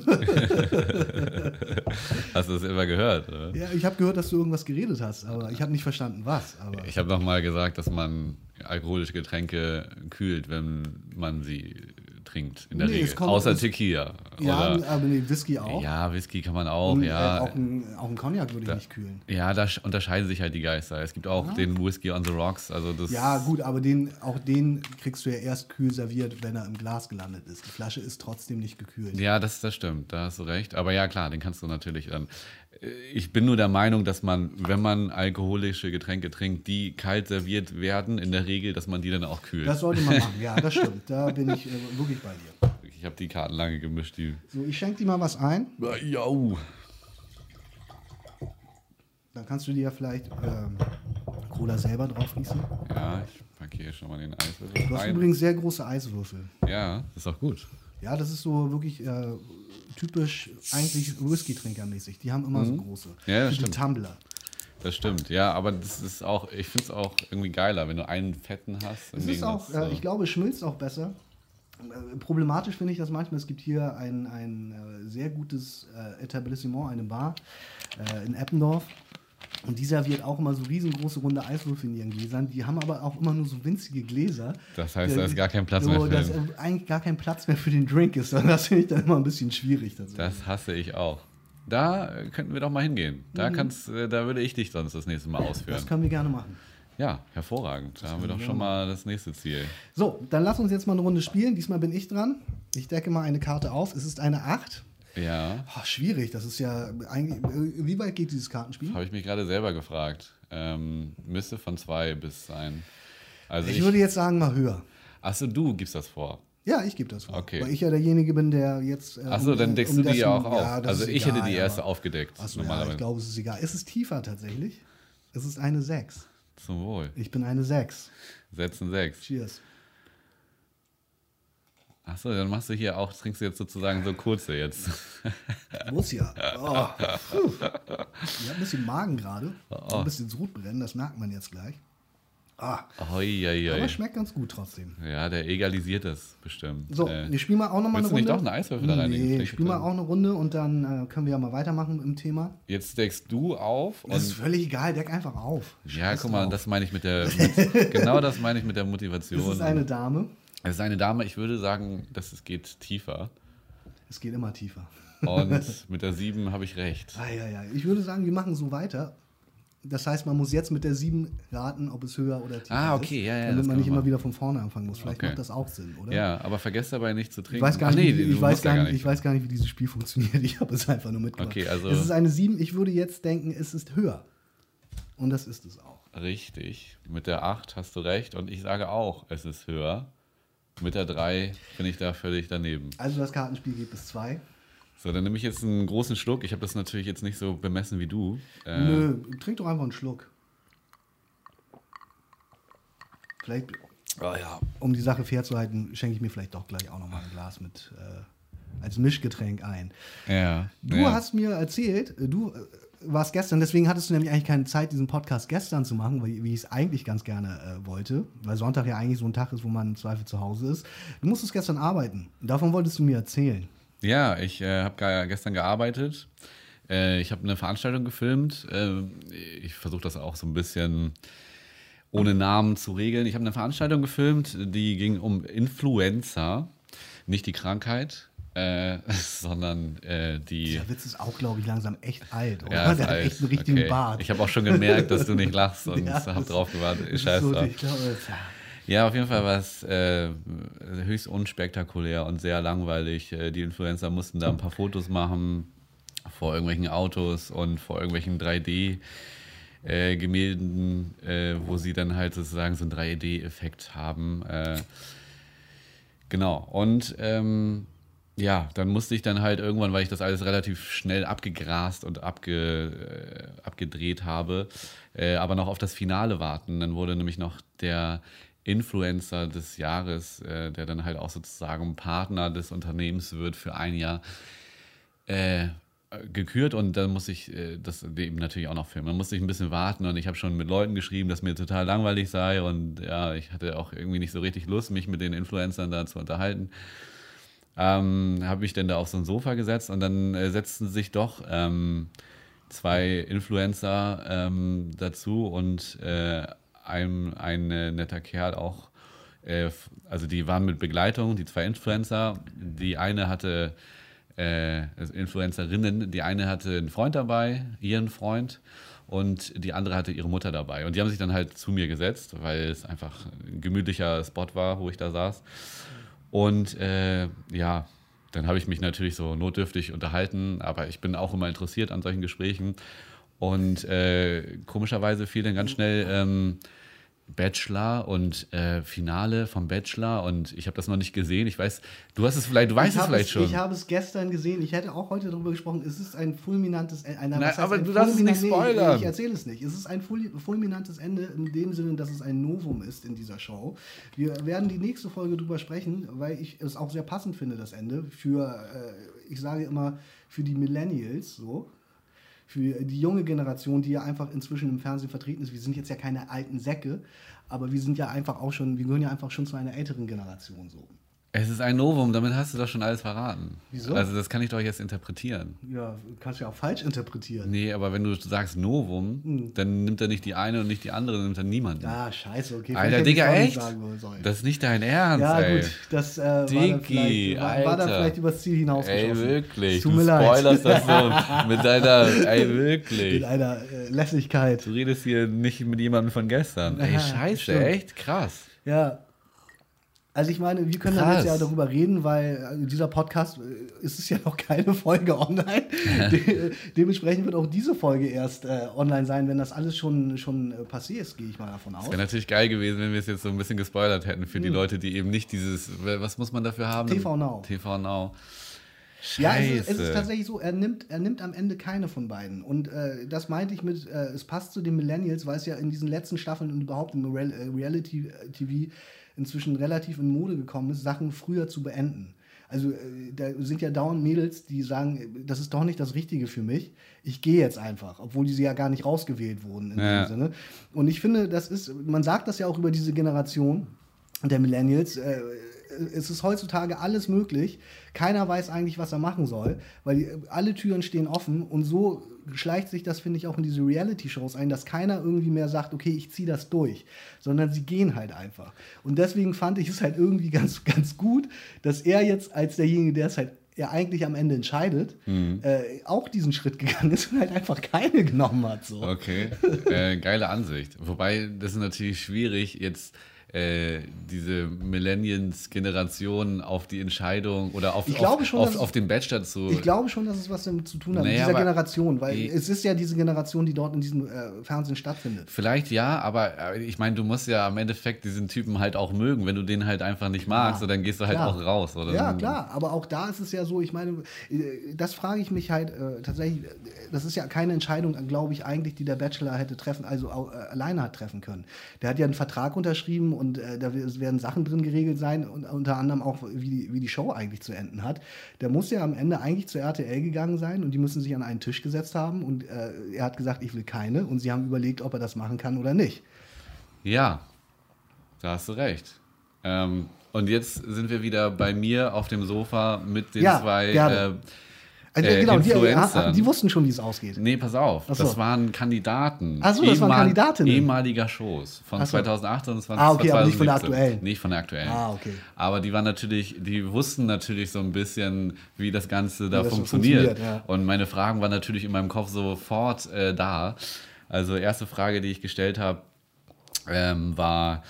Hast du das immer gehört? Oder? ja, ich habe gehört, dass du irgendwas geredet hast, aber ich habe nicht verstanden, was. Aber Ich habe noch mal gesagt, dass man alkoholische Getränke kühlt, wenn man sie trinkt, in der Nee, Regel. kommt- Außer es- Tequila. ja, Oder, aber nee, Whisky auch. ja, Whisky kann man auch, Und, ja. äh, auch, ein, auch ein Cognac würde ich nicht kühlen. Ja, da sch- unterscheiden sich halt die Geister. Es gibt auch den Whisky on the Rocks. Also das Ja, gut, aber den, auch den kriegst du ja erst kühl serviert, wenn er im Glas gelandet ist. Die Flasche ist trotzdem nicht gekühlt. Ja, das, das stimmt, da hast du recht. Aber ja, klar, den kannst du natürlich dann. Ich bin nur der Meinung, dass man, wenn man alkoholische Getränke trinkt, die kalt serviert werden, in der Regel, dass man die dann auch kühlt. Das sollte man [LAUGHS] machen, ja, das stimmt. Da bin ich äh, wirklich bei dir. ich habe die Karten lange gemischt. Die So, ich schenke dir mal was ein. Jau. Dann kannst du dir ja vielleicht ähm, Cola selber drauf gießen. Ja, ich packe hier schon mal den Du Eiswürfel hast rein. übrigens sehr große Eiswürfel. Ja, ist auch gut. Ja, das ist so wirklich äh, typisch eigentlich Whisky-Trinker-mäßig. Die haben immer so große. Mhm. Ja, das Für die stimmt. Tumbler. Das stimmt, ja, aber das ist auch, ich finde es auch irgendwie geiler, wenn du einen fetten hast. Es ist auch, äh, ich glaube, es schmilzt auch besser. Äh, Problematisch finde ich das manchmal. Es gibt hier ein, ein äh, sehr gutes äh, Etablissement, eine Bar äh, in Eppendorf. Und die serviert auch immer so riesengroße runde Eiswürfel in ihren Gläsern. Die haben aber auch immer nur so winzige Gläser. Das heißt, da ist gar kein Platz so, mehr für dass den. äh, eigentlich gar kein Platz mehr für den Drink ist. [LAUGHS] Und das finde ich dann immer ein bisschen schwierig. tatsächlich. Das hasse ich auch. Da äh, könnten wir doch mal hingehen. Da kannst, äh, da würde ich dich sonst das nächste Mal ausführen. Das können wir gerne machen. Ja, hervorragend. Da haben wir doch schon mal das nächste Ziel. So, dann lass uns jetzt mal eine Runde spielen. Diesmal bin ich dran. Ich decke mal eine Karte auf. Es ist eine 8. Ja, Oh, schwierig, das ist ja eigentlich. Wie weit geht dieses Kartenspiel? habe ich mich gerade selber gefragt. Ähm, müsste von zwei bis sein. Also Ich ich, würde jetzt sagen, mal höher. achso, du gibst das vor. Ja, ich gebe das vor. Okay. Weil ich ja derjenige bin, der jetzt. äh, Achso, um- dann deckst um du die ja auch auf. Ja, also ich egal, hätte die erste aber- aufgedeckt. Achso, ja, ich glaube, es ist egal. Es ist tiefer tatsächlich. Es ist eine 6. Zum Wohl. Ich bin eine 6. Setzen sechs. Cheers. Achso, dann machst du hier auch, trinkst du jetzt sozusagen so kurze jetzt. [LAUGHS] Muss ja. [LAUGHS] Oh. Puh. Ich habe ein bisschen Magen gerade. Oh. Ein bisschen Sodbrennen, das merkt man jetzt gleich. Ah, Oi, oi, oi. aber schmeckt ganz gut trotzdem. Ja, der egalisiert das bestimmt. So, Äh, wir spielen mal auch noch mal eine willst du nicht Runde. doch einen Eiswürfel da reinlegen? Nee, Vielleicht spielen mal auch eine Runde und dann äh, können wir ja mal weitermachen im Thema. jetzt deckst du auf Das ist völlig egal, deck einfach auf. ja, Scheiß guck mal, drauf. das meine ich mit der mit, genau das meine ich mit der [LAUGHS] Motivation. Es ist eine Dame. Es ist eine Dame, ich würde sagen, dass es geht tiefer. Es geht immer tiefer. Und [LAUGHS] mit der 7 habe ich recht. Ah, ja, ja. Ich würde sagen, wir machen so weiter. Das heißt, man muss jetzt mit der 7 raten, ob es höher oder tiefer Ah, ist. okay, ja, ja, Damit man nicht immer machen. wieder von vorne anfangen muss. Vielleicht Okay. macht das auch Sinn, oder? Ja, aber vergesst dabei nicht zu trinken. Ich weiß, gar Ach nicht, nee, wie, du ich, weiß musst ja gar nicht, ich weiß gar nicht, wie dieses Spiel [LAUGHS] funktioniert. Ich habe es einfach nur mitgemacht. Okay, also- Es ist eine 7. Ich würde jetzt denken, es ist höher. Und das ist es auch. Richtig. Mit der 8 hast du recht. Und ich sage auch, es ist höher. Mit der 3 bin ich da völlig daneben. Also das Kartenspiel geht bis 2. So, dann nehme ich jetzt einen großen Schluck. Ich habe das natürlich jetzt nicht so bemessen wie du. Äh, Nö, trink doch einfach einen Schluck. Vielleicht, Oh ja. um die Sache fair zu halten, schenke ich mir vielleicht doch gleich auch noch mal ein Glas mit äh, als Mischgetränk ein. Ja. Du ja. hast mir erzählt, äh, du äh, warst gestern, deswegen hattest du nämlich eigentlich keine Zeit, diesen Podcast gestern zu machen, weil, wie ich es eigentlich ganz gerne äh, wollte, weil Sonntag ja eigentlich so ein Tag ist, wo man im Zweifel zu Hause ist. Du musstest gestern arbeiten. Davon wolltest du mir erzählen. Ja, ich äh, habe gestern gearbeitet. Äh, ich habe eine Veranstaltung gefilmt. Äh, ich versuche das auch so ein bisschen ohne Namen zu regeln. Ich habe eine Veranstaltung gefilmt, die ging um Influenza, nicht die Krankheit, äh, [LAUGHS] sondern äh, die. Dieser Witz ist auch, glaube ich, langsam echt alt, oder? Ja, Der hat alt. echt einen richtigen Okay. Bart. Ich habe auch schon gemerkt, dass du nicht lachst [LAUGHS] und Ja, habe drauf gewartet. Scheiß so, drauf. glaube, Ja, auf jeden Fall war es äh, höchst unspektakulär und sehr langweilig. Äh, Die Influencer mussten da ein paar Fotos machen vor irgendwelchen Autos und vor irgendwelchen 3D-Gemälden, äh, wo sie dann halt sozusagen so einen 3D-Effekt haben. Äh, genau. Und ähm, ja, dann musste ich dann halt irgendwann, weil ich das alles relativ schnell abgegrast und abge, äh, abgedreht habe, äh, aber noch auf das Finale warten. Dann wurde nämlich noch der Influencer des Jahres, äh, der dann halt auch sozusagen Partner des Unternehmens wird für ein Jahr, äh, gekürt und dann muss ich äh, das eben natürlich auch noch filmen. Dann musste ich ein bisschen warten und ich habe schon mit Leuten geschrieben, dass mir total langweilig sei und ja, ich hatte auch irgendwie nicht so richtig Lust, mich mit den Influencern da zu unterhalten. Ähm, habe mich dann da auf so ein Sofa gesetzt und dann äh, setzten sich doch ähm, zwei Influencer ähm, dazu und äh, ein, ein äh, netter Kerl auch. Äh, also die waren mit Begleitung, die zwei Influencer. Die eine hatte äh, also Influencerinnen, die eine hatte einen Freund dabei, ihren Freund, und die andere hatte ihre Mutter dabei. Und die haben sich dann halt zu mir gesetzt, weil es einfach ein gemütlicher Spot war, wo ich da saß. Und äh, ja, dann habe ich mich natürlich so notdürftig unterhalten, aber ich bin auch immer interessiert an solchen Gesprächen. Und äh, komischerweise fiel dann ganz schnell ähm, Bachelor und äh, Finale vom Bachelor und ich habe das noch nicht gesehen. Ich weiß, du hast es vielleicht, du weißt ich es vielleicht schon. Ich habe es gestern gesehen. Ich hätte auch heute darüber gesprochen. Es ist ein fulminantes Ende. Ein, Nein, aber du darfst es nicht spoilern. Nee, ich erzähle es nicht. Es ist ein ful- fulminantes Ende in dem Sinne, dass es ein Novum ist in dieser Show. Wir werden die nächste Folge drüber sprechen, weil ich es auch sehr passend finde, das Ende. Für, äh, ich sage immer, für die Millennials so. Für die junge Generation, die ja einfach inzwischen im Fernsehen vertreten ist. Wir sind jetzt ja keine alten Säcke, aber wir sind ja einfach auch schon, wir gehören ja einfach schon zu einer älteren Generation so. Es ist ein Novum, damit hast du doch schon alles verraten. Wieso? Also das kann ich doch jetzt interpretieren. Ja, kannst du ja auch falsch interpretieren. Nee, aber wenn du sagst Novum, Hm. dann nimmt er nicht die eine und nicht die andere, dann nimmt er niemanden. Ah, scheiße, okay. Alter, Digga, echt? Das ist nicht dein Ernst, ja, ey. gut, das äh, war, Diggi, vielleicht, war, war dann Alter. vielleicht übers Ziel Ey, hinausgeschossen. wirklich. Es tut du mir leid. spoilerst das so [LAUGHS] mit deiner, ey, wirklich. Mit einer äh, Lässigkeit. Du redest hier nicht mit jemandem von gestern. Ey, Aha, scheiße, stimmt. echt krass. Ja. Also ich meine, wir können dann Krass. jetzt ja darüber reden, weil also dieser Podcast äh, ist es ja noch keine Folge online. De dementsprechend wird auch diese Folge erst äh, online sein, wenn das alles schon, schon äh, passiert ist, gehe ich mal davon aus. Wäre natürlich geil gewesen, wenn wir es jetzt so ein bisschen gespoilert hätten für Hm. die Leute, die eben nicht dieses, was muss man dafür haben? TV Now. TV Now. Scheiße. Ja, es ist, es ist tatsächlich so, er nimmt, er nimmt am Ende keine von beiden. Und äh, das meinte ich mit, äh, es passt zu den Millennials, weil es ja in diesen letzten Staffeln und überhaupt im Real, äh, Reality-TV inzwischen relativ in Mode gekommen ist, Sachen früher zu beenden. Also äh, da sind ja dauernd Mädels, die sagen, das ist doch nicht das Richtige für mich. Ich gehe jetzt einfach, obwohl die sie ja gar nicht rausgewählt wurden in Ja. dem Sinne. Und ich finde, das ist, man sagt das ja auch über diese Generation der Millennials. Äh, es ist heutzutage alles möglich. Keiner weiß eigentlich, was er machen soll, weil die, alle Türen stehen offen und so schleicht sich das, finde ich, auch in diese Reality-Shows ein, dass keiner irgendwie mehr sagt, okay, ich ziehe das durch, sondern sie gehen halt einfach. Und deswegen fand ich es halt irgendwie [LAUGHS] ganz, ganz gut, dass er jetzt als derjenige, der es halt ja eigentlich am Ende entscheidet, äh, auch diesen Schritt gegangen ist und halt einfach keine genommen hat. So. Okay, [LAUGHS] äh, geile Ansicht. Wobei, das ist natürlich schwierig, jetzt äh, diese Millennials-Generation auf die Entscheidung oder auf, Ich auf, schon, auf, auf den Bachelor zu. Ich glaube schon, dass es was damit zu tun hat, mit Naja, dieser aber- Generation, weil Eh. es ist ja diese Generation, die dort in diesem äh, Fernsehen stattfindet. Vielleicht ja, aber äh, ich meine, du musst ja am Endeffekt diesen Typen halt auch mögen. Wenn du den halt einfach nicht magst, so, dann gehst du halt klar. auch raus. Oder? Ja, klar, aber auch da ist es ja so, ich meine, äh, das frage ich mich halt äh, tatsächlich, das ist ja keine Entscheidung, glaube ich, eigentlich, die der Bachelor hätte treffen, also alleine hat treffen können. Der hat ja einen Vertrag unterschrieben und äh, da werden Sachen drin geregelt sein und unter anderem auch, wie die, wie die Show eigentlich zu enden hat. Der muss ja am Ende eigentlich zur RTL gegangen sein und die müssen sich an einen Tisch gesetzt haben und äh, er hat gesagt, ich will keine und sie haben überlegt, ob er das machen kann oder nicht. Ja, da hast du recht. Ähm, und jetzt sind wir wieder bei mir auf dem Sofa mit den Ja, zwei. gerne. Äh, Also, äh, genau, die, Influencern. die wussten schon, wie es ausgeht. Nee, pass auf. So. Das waren Kandidaten. Ach so, das waren Ehemal- Kandidatinnen. Ehemaliger Shows von so. 2008 und 2017. Ah, okay, aber nicht von der aktuellen. Nicht von der aktuellen. Ah, okay. Aber die waren natürlich, die wussten natürlich so ein bisschen, wie das Ganze da so funktioniert. funktioniert, ja. Und meine Fragen waren natürlich in meinem Kopf sofort äh, da. Also erste Frage, die ich gestellt habe, ähm, war,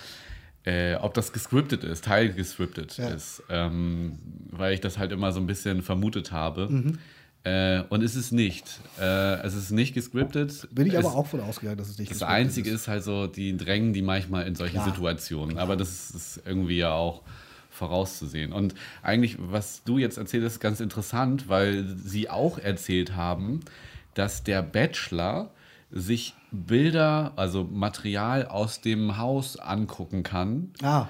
äh, ob das gescriptet ist, teilgescriptet Ja. ist. Ähm, weil ich das halt immer so ein bisschen vermutet habe. Mhm. Äh, und es ist nicht. Äh, es ist nicht gescriptet. Bin ich es, aber auch von ausgegangen, dass es nicht Das gescriptet Einzige ist halt so, die drängen die manchmal in solche Klar. Situationen. Aber das ist irgendwie ja auch vorauszusehen. Und eigentlich, was du jetzt erzählt hast, ist ganz interessant, weil sie auch erzählt haben, dass der Bachelor sich Bilder, also Material aus dem Haus angucken kann, Ah,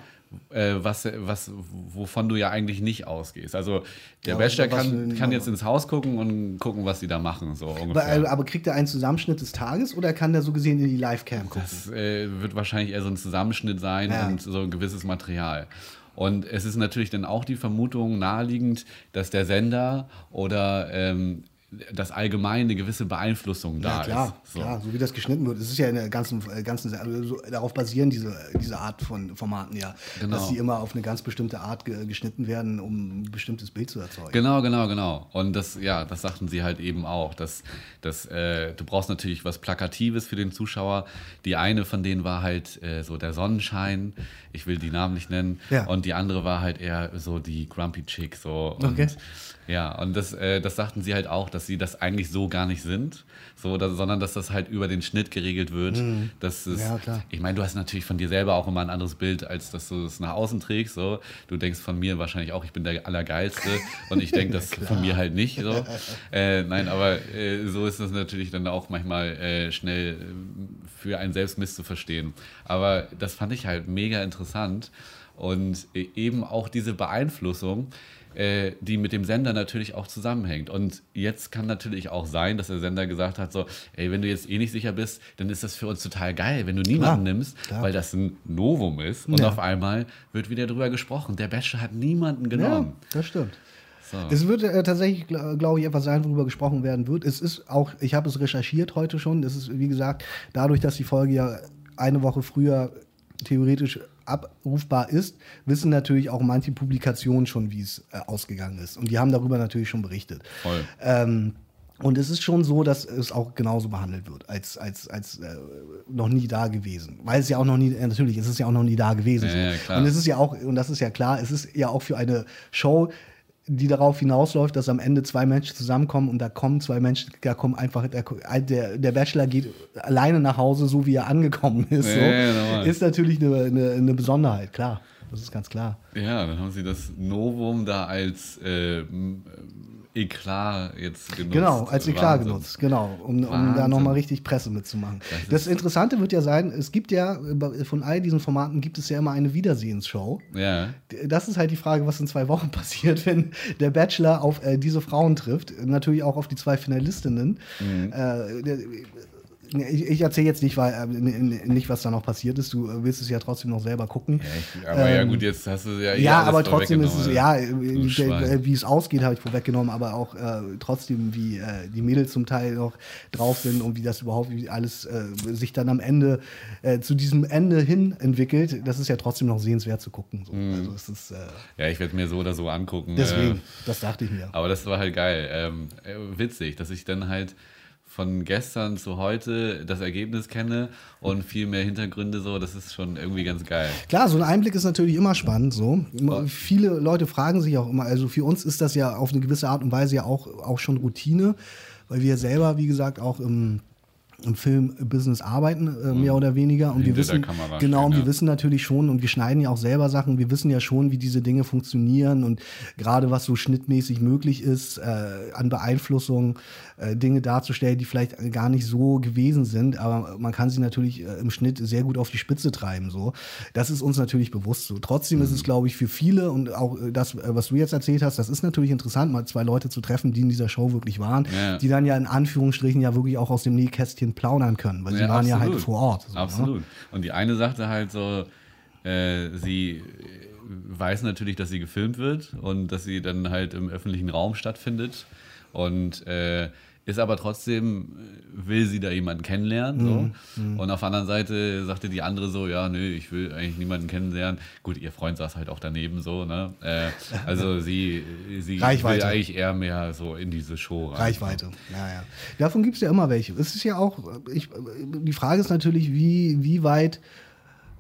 äh, was, was, wovon du ja eigentlich nicht ausgehst. Also der Ja, Bachelor kann, kann jetzt ins Haus gucken und gucken, was sie da machen, so aber, ungefähr. aber kriegt er einen Zusammenschnitt des Tages oder kann der so gesehen in die Livecam gucken? Das äh, wird wahrscheinlich eher so ein Zusammenschnitt sein Ja. und so ein gewisses Material. Und es ist natürlich dann auch die Vermutung naheliegend, dass der Sender oder ähm, das allgemein eine gewisse Beeinflussung da ja, klar, ist. So. klar, so wie das geschnitten wird. Es ist ja in der ganzen, äh, ganzen also so, darauf basieren diese, diese Art von Formaten ja, Genau. dass sie immer auf eine ganz bestimmte Art ge geschnitten werden, um ein bestimmtes Bild zu erzeugen. Genau, genau, genau. Und das, ja, das sagten sie halt eben auch, dass, dass äh, du brauchst natürlich was Plakatives für den Zuschauer. Die eine von denen war halt äh, so der Sonnenschein, ich will die Namen nicht nennen, Ja. und die andere war halt eher so die Grumpy Chick, so. Und, Okay. Ja, und das, äh, das sagten sie halt auch, dass sie das eigentlich so gar nicht sind, so, dass, sondern dass das halt über den Schnitt geregelt wird. Dass es, Mhm. Ja, klar. Ich meine, du hast natürlich von dir selber auch immer ein anderes Bild, als dass du es nach außen trägst. So. Du denkst von mir wahrscheinlich auch, ich bin der Allergeilste [LAUGHS] und ich denke das von mir halt nicht. So. [LAUGHS] Äh, nein, aber äh, so ist es natürlich dann auch manchmal äh, schnell äh, für einen selbst misszuverstehen. Aber das fand ich halt mega interessant. Und e- eben auch diese Beeinflussung, äh, die mit dem Sender natürlich auch zusammenhängt. Und jetzt kann natürlich auch sein, dass der Sender gesagt hat, so, ey, wenn du jetzt eh nicht sicher bist, dann ist das für uns total geil, wenn du niemanden Klar, nimmst, klar. weil das ein Novum ist. Und Ja. auf einmal wird wieder drüber gesprochen. Der Bachelor hat niemanden Ja, genommen. das stimmt. So. Es wird äh, tatsächlich, gl- glaube ich, etwas sein, worüber gesprochen werden wird. Es ist auch, ich habe es recherchiert heute schon. Es ist, wie gesagt, dadurch, dass die Folge ja eine Woche früher theoretisch abrufbar ist, wissen natürlich auch manche Publikationen schon, wie es äh, ausgegangen ist. Und die haben darüber natürlich schon berichtet. Voll. Ähm, und es ist schon so, dass es auch genauso behandelt wird, als, als, als äh, noch nie da gewesen. Weil es ja auch noch nie, äh, natürlich, es ist ja auch noch nie da gewesen. Ja, so. ja. Und es ist ja auch, und das ist ja klar, es ist ja auch für eine Show, die darauf hinausläuft, dass am Ende zwei Menschen zusammenkommen und da kommen zwei Menschen, da kommen einfach, der, der, Bachelor geht alleine nach Hause, so wie er angekommen ist. So. Ja, normal. ist natürlich eine, eine, eine Besonderheit, klar. Das ist ganz klar. Ja, dann haben sie das Novum da als äh, Eklat jetzt genutzt. Genau, als Eklat Wahnsinn. genutzt, genau, um, um da nochmal richtig Presse mitzumachen. Das Das, Interessante wird ja sein, es gibt ja, äh, von all diesen Formaten gibt es ja immer eine Wiedersehensshow. Ja. Das ist halt die Frage, was in zwei Wochen [LAUGHS] passiert, wenn der Bachelor auf äh, diese Frauen trifft. Natürlich auch auf die zwei Finalistinnen. Mhm. Äh, ich, ich erzähle jetzt nicht, weil, äh, nicht, was da noch passiert ist. Du äh, willst es ja trotzdem noch selber gucken. Ja, ich, aber ja Ähm, gut, jetzt hast du ja eh Ja, aber trotzdem ist es, vorweggenommen, ja, äh, wie es ausgeht, habe ich vorweggenommen, aber auch äh, trotzdem, wie äh, die Mädels zum Teil noch drauf sind und wie das überhaupt, wie alles äh, sich dann am Ende zu diesem Ende hin entwickelt, das ist ja trotzdem noch sehenswert zu gucken. So. Also es ist, Ja, ich werde mir so oder so angucken. deswegen, das dachte ich mir. aber das war halt geil. Ähm, äh, witzig, dass ich dann halt von gestern zu heute das Ergebnis kenne und viel mehr Hintergründe so, das ist schon irgendwie ganz geil. Klar, so ein Einblick ist natürlich immer spannend. So. Immer- Viele Leute fragen sich auch immer, also für uns ist das ja auf eine gewisse Art und Weise ja auch, auch schon Routine, weil wir selber, wie gesagt, auch im, im Filmbusiness arbeiten, äh, mehr oder weniger. Und wir Hinter wissen, Kamera genau, und stehen, wir ja. wissen natürlich schon, und wir schneiden ja auch selber Sachen, wir wissen ja schon, wie diese Dinge funktionieren und gerade was so schnittmäßig möglich ist, äh, an Beeinflussung, äh, Dinge darzustellen, die vielleicht gar nicht so gewesen sind, aber man kann sie natürlich äh, im Schnitt sehr gut auf die Spitze treiben. So. Das ist uns natürlich bewusst so. Trotzdem Mhm. ist es, glaube ich, für viele und auch äh, das, äh, was du jetzt erzählt hast, das ist natürlich interessant, mal zwei Leute zu treffen, die in dieser Show wirklich waren, Ja. die dann ja in Anführungsstrichen ja wirklich auch aus dem Nähkästchen plaudern können, weil sie waren ja halt absolut. vor Ort. So, ne? Absolut. Und die eine sagte halt so, äh, sie weiß natürlich, dass sie gefilmt wird und dass sie dann halt im öffentlichen Raum stattfindet und äh, ist aber trotzdem, äh, will sie da jemanden kennenlernen. So. Mhm, Und auf der anderen Seite sagte die andere so, ja, nö, ich will eigentlich niemanden kennenlernen. Gut, ihr Freund saß halt auch daneben so, ne? Äh, also [LAUGHS] sie, sie will eigentlich eher mehr so in diese Show rein. Reichweite. Ja, ja. Davon gibt es ja immer welche. Es ist ja auch, ich, die Frage ist natürlich, wie, wie weit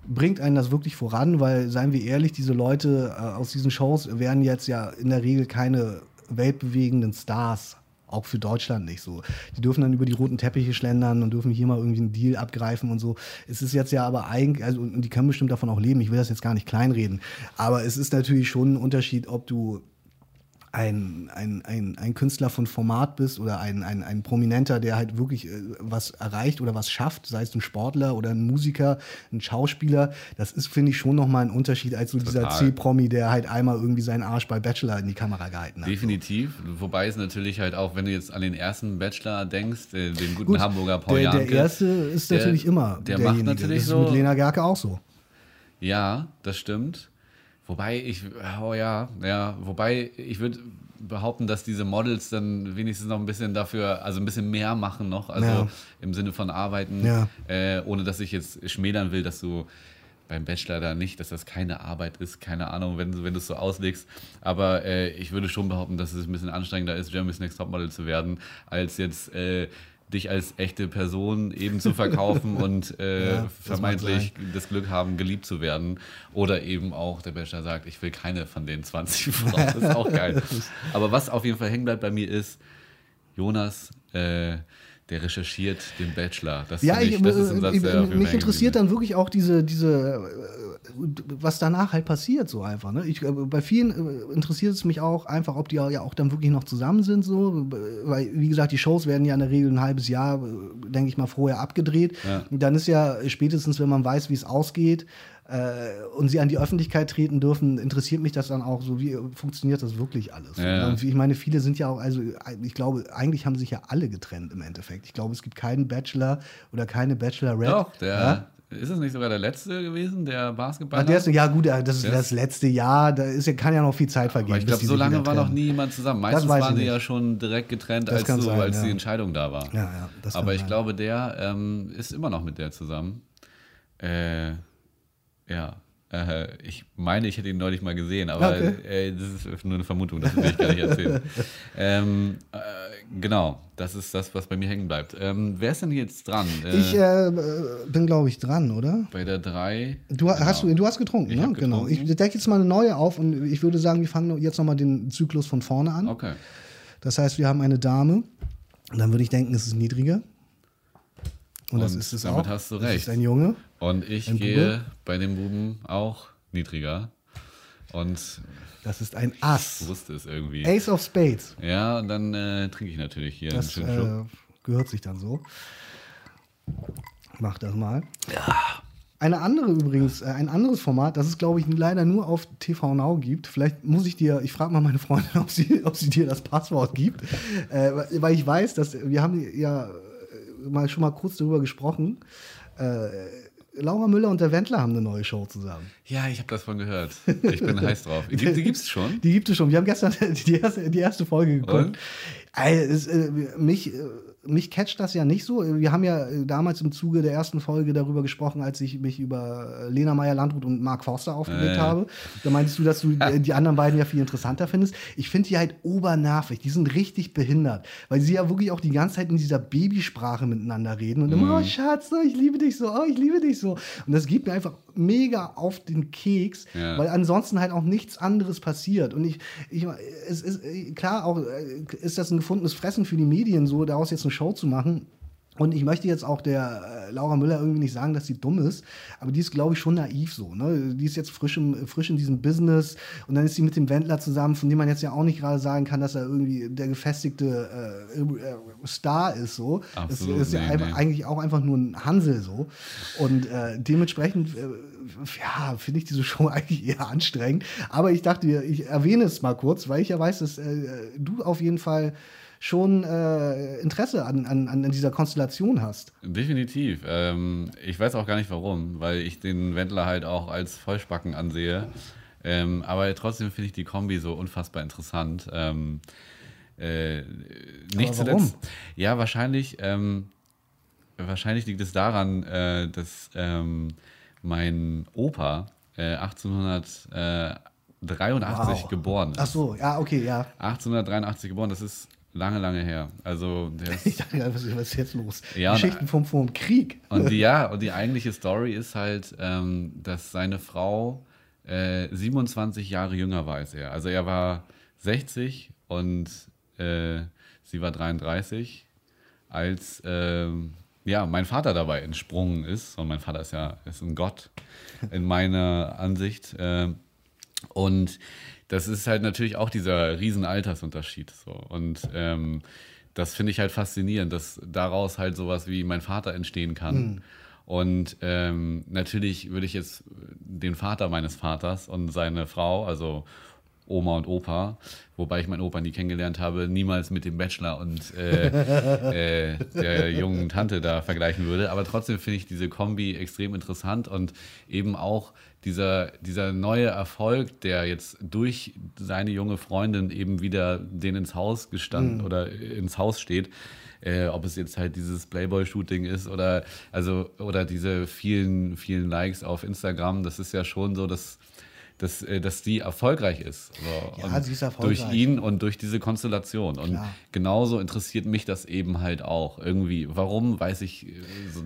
bringt einen das wirklich voran, weil, seien wir ehrlich, diese Leute äh, aus diesen Shows werden jetzt ja in der Regel keine weltbewegenden Stars. Auch für Deutschland nicht so. Die dürfen dann über die roten Teppiche schlendern und dürfen hier mal irgendwie einen Deal abgreifen und so. Es ist jetzt ja aber eigentlich, also und die können bestimmt davon auch leben. Ich will das jetzt gar nicht kleinreden. Aber es ist natürlich schon ein Unterschied, ob du ein, ein, ein, ein Künstler von Format bist oder ein, ein, ein Prominenter, der halt wirklich äh, was erreicht oder was schafft, sei es ein Sportler oder ein Musiker, ein Schauspieler, das ist, finde ich, schon nochmal ein Unterschied als so dieser Total. C-Promi, der halt einmal irgendwie seinen Arsch bei Bachelor in die Kamera gehalten hat. Definitiv. Wobei es natürlich halt auch, wenn du jetzt an den ersten Bachelor denkst, äh, den guten Gut, Hamburger Paul der, der Janke. erste ist der- natürlich immer Der derjenige. macht natürlich das ist so. mit Lena Gerke auch so. Ja, das stimmt. Wobei ich, oh ja, ja, wobei ich würde behaupten, dass diese Models dann wenigstens noch ein bisschen dafür, also ein bisschen mehr machen noch, also Ja. im Sinne von arbeiten, Ja. äh, ohne dass ich jetzt schmälern will, dass du beim Bachelor da nicht, dass das keine Arbeit ist, keine Ahnung, wenn, du- wenn du es so auslegst. Aber äh, ich würde schon behaupten, dass es ein bisschen anstrengender ist, Jeremy's Next Topmodel zu werden, als jetzt äh, dich als echte Person eben zu verkaufen [LAUGHS] und äh, Ja, vermeintlich das Glück haben, geliebt zu werden. Oder eben auch der Bachelor sagt, ich will keine von den 20 [LAUGHS] Frauen. Das ist auch geil. [LAUGHS] Aber was auf jeden Fall hängen bleibt bei mir ist, Jonas, äh, der recherchiert den Bachelor. Das, Ja, ich, ich, das ist ein Satz, ich, der mich interessiert dann wirklich auch diese, diese was danach halt passiert, so einfach. Ne? Ich, äh, bei vielen äh, interessiert es mich auch einfach, ob die ja auch dann wirklich noch zusammen sind, so. Weil, wie gesagt, die Shows werden ja in der Regel ein halbes Jahr, äh, denke ich mal, vorher abgedreht. Ja. Dann ist ja spätestens, wenn man weiß, wie es ausgeht, äh, und sie an die Öffentlichkeit treten dürfen, interessiert mich das dann auch so, wie funktioniert das wirklich alles? Ja. Und ich meine, viele sind ja auch, also ich glaube, eigentlich haben sich ja alle getrennt im Endeffekt. Ich glaube, es gibt keinen Bachelor oder keine Bachelorette. Doch, der. Ja? Ist es nicht sogar der letzte gewesen, der Basketballer? der ist, ja gut, das ist Der das letzte Jahr, da ist, ja- kann ja noch viel Zeit vergehen. Aber ich glaube, so lange war noch nie jemand zusammen. Das Meistens waren die ja schon direkt getrennt, Das als, so, sein, als ja. die Entscheidung da war. Ja, ja, das Aber ich sein. glaube, der ähm, ist immer noch mit der zusammen. Äh, ja. Äh, ich meine, ich hätte ihn neulich mal gesehen, aber Okay. äh, das ist nur eine Vermutung, das will ich gar nicht erzählen. [LAUGHS] ähm, äh, genau, das ist das, was bei mir hängen bleibt. Ähm, wer ist denn jetzt dran? Äh, Ich äh, bin, glaube ich, dran, oder? bei der 3. Du, hast, du, du hast getrunken, Ich ne? hab Genau. Ich getrunken. decke jetzt mal eine neue auf und ich würde sagen, wir fangen jetzt nochmal den Zyklus von vorne an. Okay. Das heißt, wir haben eine Dame. Und dann würde ich denken, es ist niedriger. Und, das Und ist es damit auch. hast du Das recht. ist ein Junge. Und ich gehe bei dem Buben auch niedriger. Und Das ist ein Ass. wusste es irgendwie. Ace of Spades. Ja, und dann äh, trinke ich natürlich hier Das einen schönen Schluck. äh, gehört sich dann so. Mach das mal. Eine andere übrigens, äh, ein anderes Format, das es, glaube ich, leider nur auf TV Now gibt. Vielleicht muss ich dir, ich frage mal meine Freundin, [LAUGHS] ob sie, ob sie dir das Passwort gibt. Äh, weil ich weiß, dass wir haben ja mal schon mal kurz darüber gesprochen. Äh, Laura Müller und der Wendler haben eine neue Show zusammen. Ja, ich habe das von gehört. Ich bin [LAUGHS] heiß drauf. Gibt, die gibt's schon? Die gibt es schon. Wir haben gestern [LAUGHS] die erste, die erste Folge geguckt. Ey, es, äh, mich, äh, mich catcht das ja nicht so. Wir haben ja äh, damals im Zuge der ersten Folge darüber gesprochen, als ich mich über äh, Lena Meyer-Landrut und Mark Forster aufgeregt Äh. habe. Da meintest du, dass du äh, die anderen beiden ja viel interessanter findest. Ich finde die halt obernervig. Die sind richtig behindert, weil sie ja wirklich auch die ganze Zeit in dieser Babysprache miteinander reden und immer, oh Schatz, oh, ich liebe dich so, oh, ich liebe dich so. Und das gibt mir einfach mega auf den Keks, Ja. weil ansonsten halt auch nichts anderes passiert. Und ich, ich es ist klar, auch ist das ein gefundenes Fressen für die Medien, so daraus jetzt eine Show zu machen. Und ich möchte jetzt auch der äh, Laura Müller irgendwie nicht sagen, dass sie dumm ist, aber die ist, glaube ich, schon naiv so. Ne? Die ist jetzt frisch, im, frisch in diesem Business und dann ist sie mit dem Wendler zusammen, von dem man jetzt ja auch nicht gerade sagen kann, dass er irgendwie der gefestigte äh, äh, Star ist. So. Absolut, das ist ja nee, einfach, nee. eigentlich auch einfach nur ein Hansel so. Und äh, dementsprechend, äh, ja, finde ich diese Show [LAUGHS] eigentlich eher anstrengend. Aber ich dachte, ich erwähne es mal kurz, weil ich ja weiß, dass du auf jeden Fall schon äh, Interesse an, an, an dieser Konstellation hast. Definitiv. Ähm, ich weiß auch gar nicht warum, weil ich den Wendler halt auch als Vollspacken ansehe. Ähm, aber trotzdem finde ich die Kombi so unfassbar interessant. Ähm, äh, nicht zuletzt. Ja, wahrscheinlich. Ähm, wahrscheinlich liegt es daran, äh, dass ähm, mein Opa äh, 1883 Wow. geboren ist. Ach so, ja, okay, ja. 1883 geboren, das ist lange, lange her. Also der [LAUGHS] ist Ich dachte, was ist jetzt los? Ja, Geschichten vom, vom Krieg. Und die, ja, [LAUGHS] und die eigentliche Story ist halt, ähm, dass seine Frau äh, 27 Jahre jünger war als er. Also er war 60 und äh, sie war 33, als ähm, ja, mein Vater dabei entsprungen ist. Und mein Vater ist ja ist ein Gott in meiner Ansicht. ähm, und das ist halt natürlich auch dieser riesen Altersunterschied. So. Und ähm, das finde ich halt faszinierend, dass daraus halt sowas wie mein Vater entstehen kann. Und ähm, natürlich würde ich jetzt den Vater meines Vaters und seine Frau, also Oma und Opa, wobei ich meinen Opa nie kennengelernt habe, niemals mit dem Bachelor und äh, [LAUGHS] äh, der jungen Tante da vergleichen würde. Aber trotzdem finde ich diese Kombi extrem interessant und eben auch dieser, dieser neue Erfolg, der jetzt durch seine junge Freundin eben wieder den ins Haus gestanden oder ins Haus steht. Äh, ob es jetzt halt dieses Playboy-Shooting ist oder also oder diese vielen, vielen Likes auf Instagram, das ist ja schon so, dass dass, äh, dass die erfolgreich ist. So. Ja, und sie ist erfolgreich. Durch ihn und durch diese Konstellation. Und Klar. genauso interessiert mich das eben halt auch. Irgendwie, warum, weiß ich äh,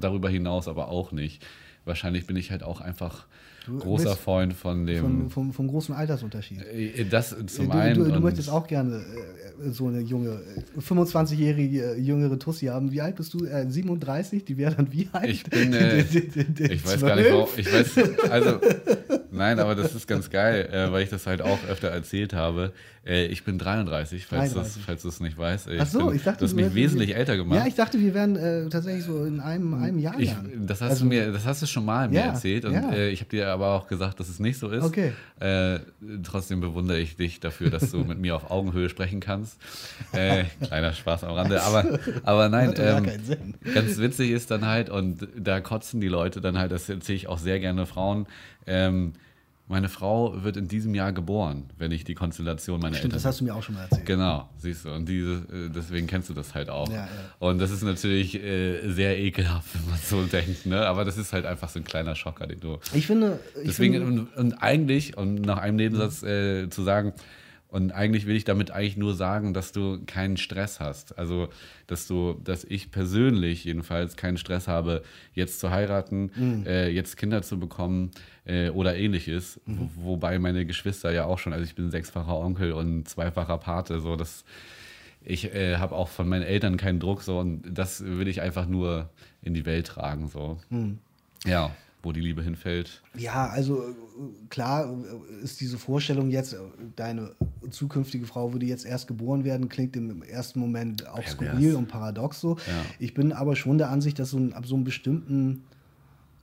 darüber hinaus aber auch nicht. wahrscheinlich bin ich halt auch einfach Du großer bist Freund von dem. Von, vom, vom großen Altersunterschied. Äh, das zum du, einen. du, du möchtest auch gerne äh, so eine junge, äh, 25-jährige äh, jüngere Tussi haben. Wie alt bist du? Äh, 37? Die wäre dann wie alt? Ich bin, äh, [LAUGHS] Ich weiß gar nicht, warum. Ich weiß, also, [LAUGHS] nein, aber das ist ganz geil, äh, weil ich das halt auch öfter erzählt habe. Äh, ich bin 33, falls, 33. Das, falls du es nicht weißt. Äh, Ach so, bin, ich dachte, du hast mich wesentlich älter gemacht. Ja, ich dachte, wir wären äh, tatsächlich so in einem, einem Jahr. Ich, das, hast Also- du mir, das hast du schon mal mir Ja, erzählt und ja. äh, ich habe dir aber auch gesagt, dass es nicht so ist. Okay. Äh, trotzdem bewundere ich dich dafür, dass du mit mir auf Augenhöhe sprechen kannst. Äh, kleiner Spaß am Rande, aber, [LAUGHS] aber nein, ähm, ganz witzig ist dann halt, und da kotzen die Leute dann halt, das erzähle ich auch sehr gerne Frauen, ähm, meine Frau wird in diesem Jahr geboren, wenn ich die Konstellation meiner Stimmt, Eltern das hast du mir auch schon mal erzählt. Genau, siehst du. Und diese, äh, deswegen kennst du das halt auch. Ja, ja. Und das ist natürlich äh, sehr ekelhaft, wenn man so [LAUGHS] denkt, ne? Aber das ist halt einfach so ein kleiner Schocker, den du. Ich finde, ich Deswegen, finde, und, und eigentlich, um nach einem Nebensatz äh, zu sagen, und eigentlich will ich damit eigentlich nur sagen, dass du keinen Stress hast. Also, dass du, dass ich persönlich jedenfalls keinen Stress habe, jetzt zu heiraten, Mhm. äh, jetzt Kinder zu bekommen äh, oder ähnliches. Mhm. Wo, wobei meine Geschwister ja auch schon, also ich bin sechsfacher Onkel und zweifacher Pate, so das. Ich äh, habe auch von meinen Eltern keinen Druck, so und das will ich einfach nur in die Welt tragen, so. Mhm. Ja, wo die Liebe hinfällt. ja, also äh, klar äh, ist diese Vorstellung jetzt, äh, deine zukünftige Frau würde jetzt erst geboren werden, klingt im ersten Moment auch Pervers. skurril und paradox so. Ja. Ich bin aber schon der Ansicht, dass so ein, ab so einem bestimmten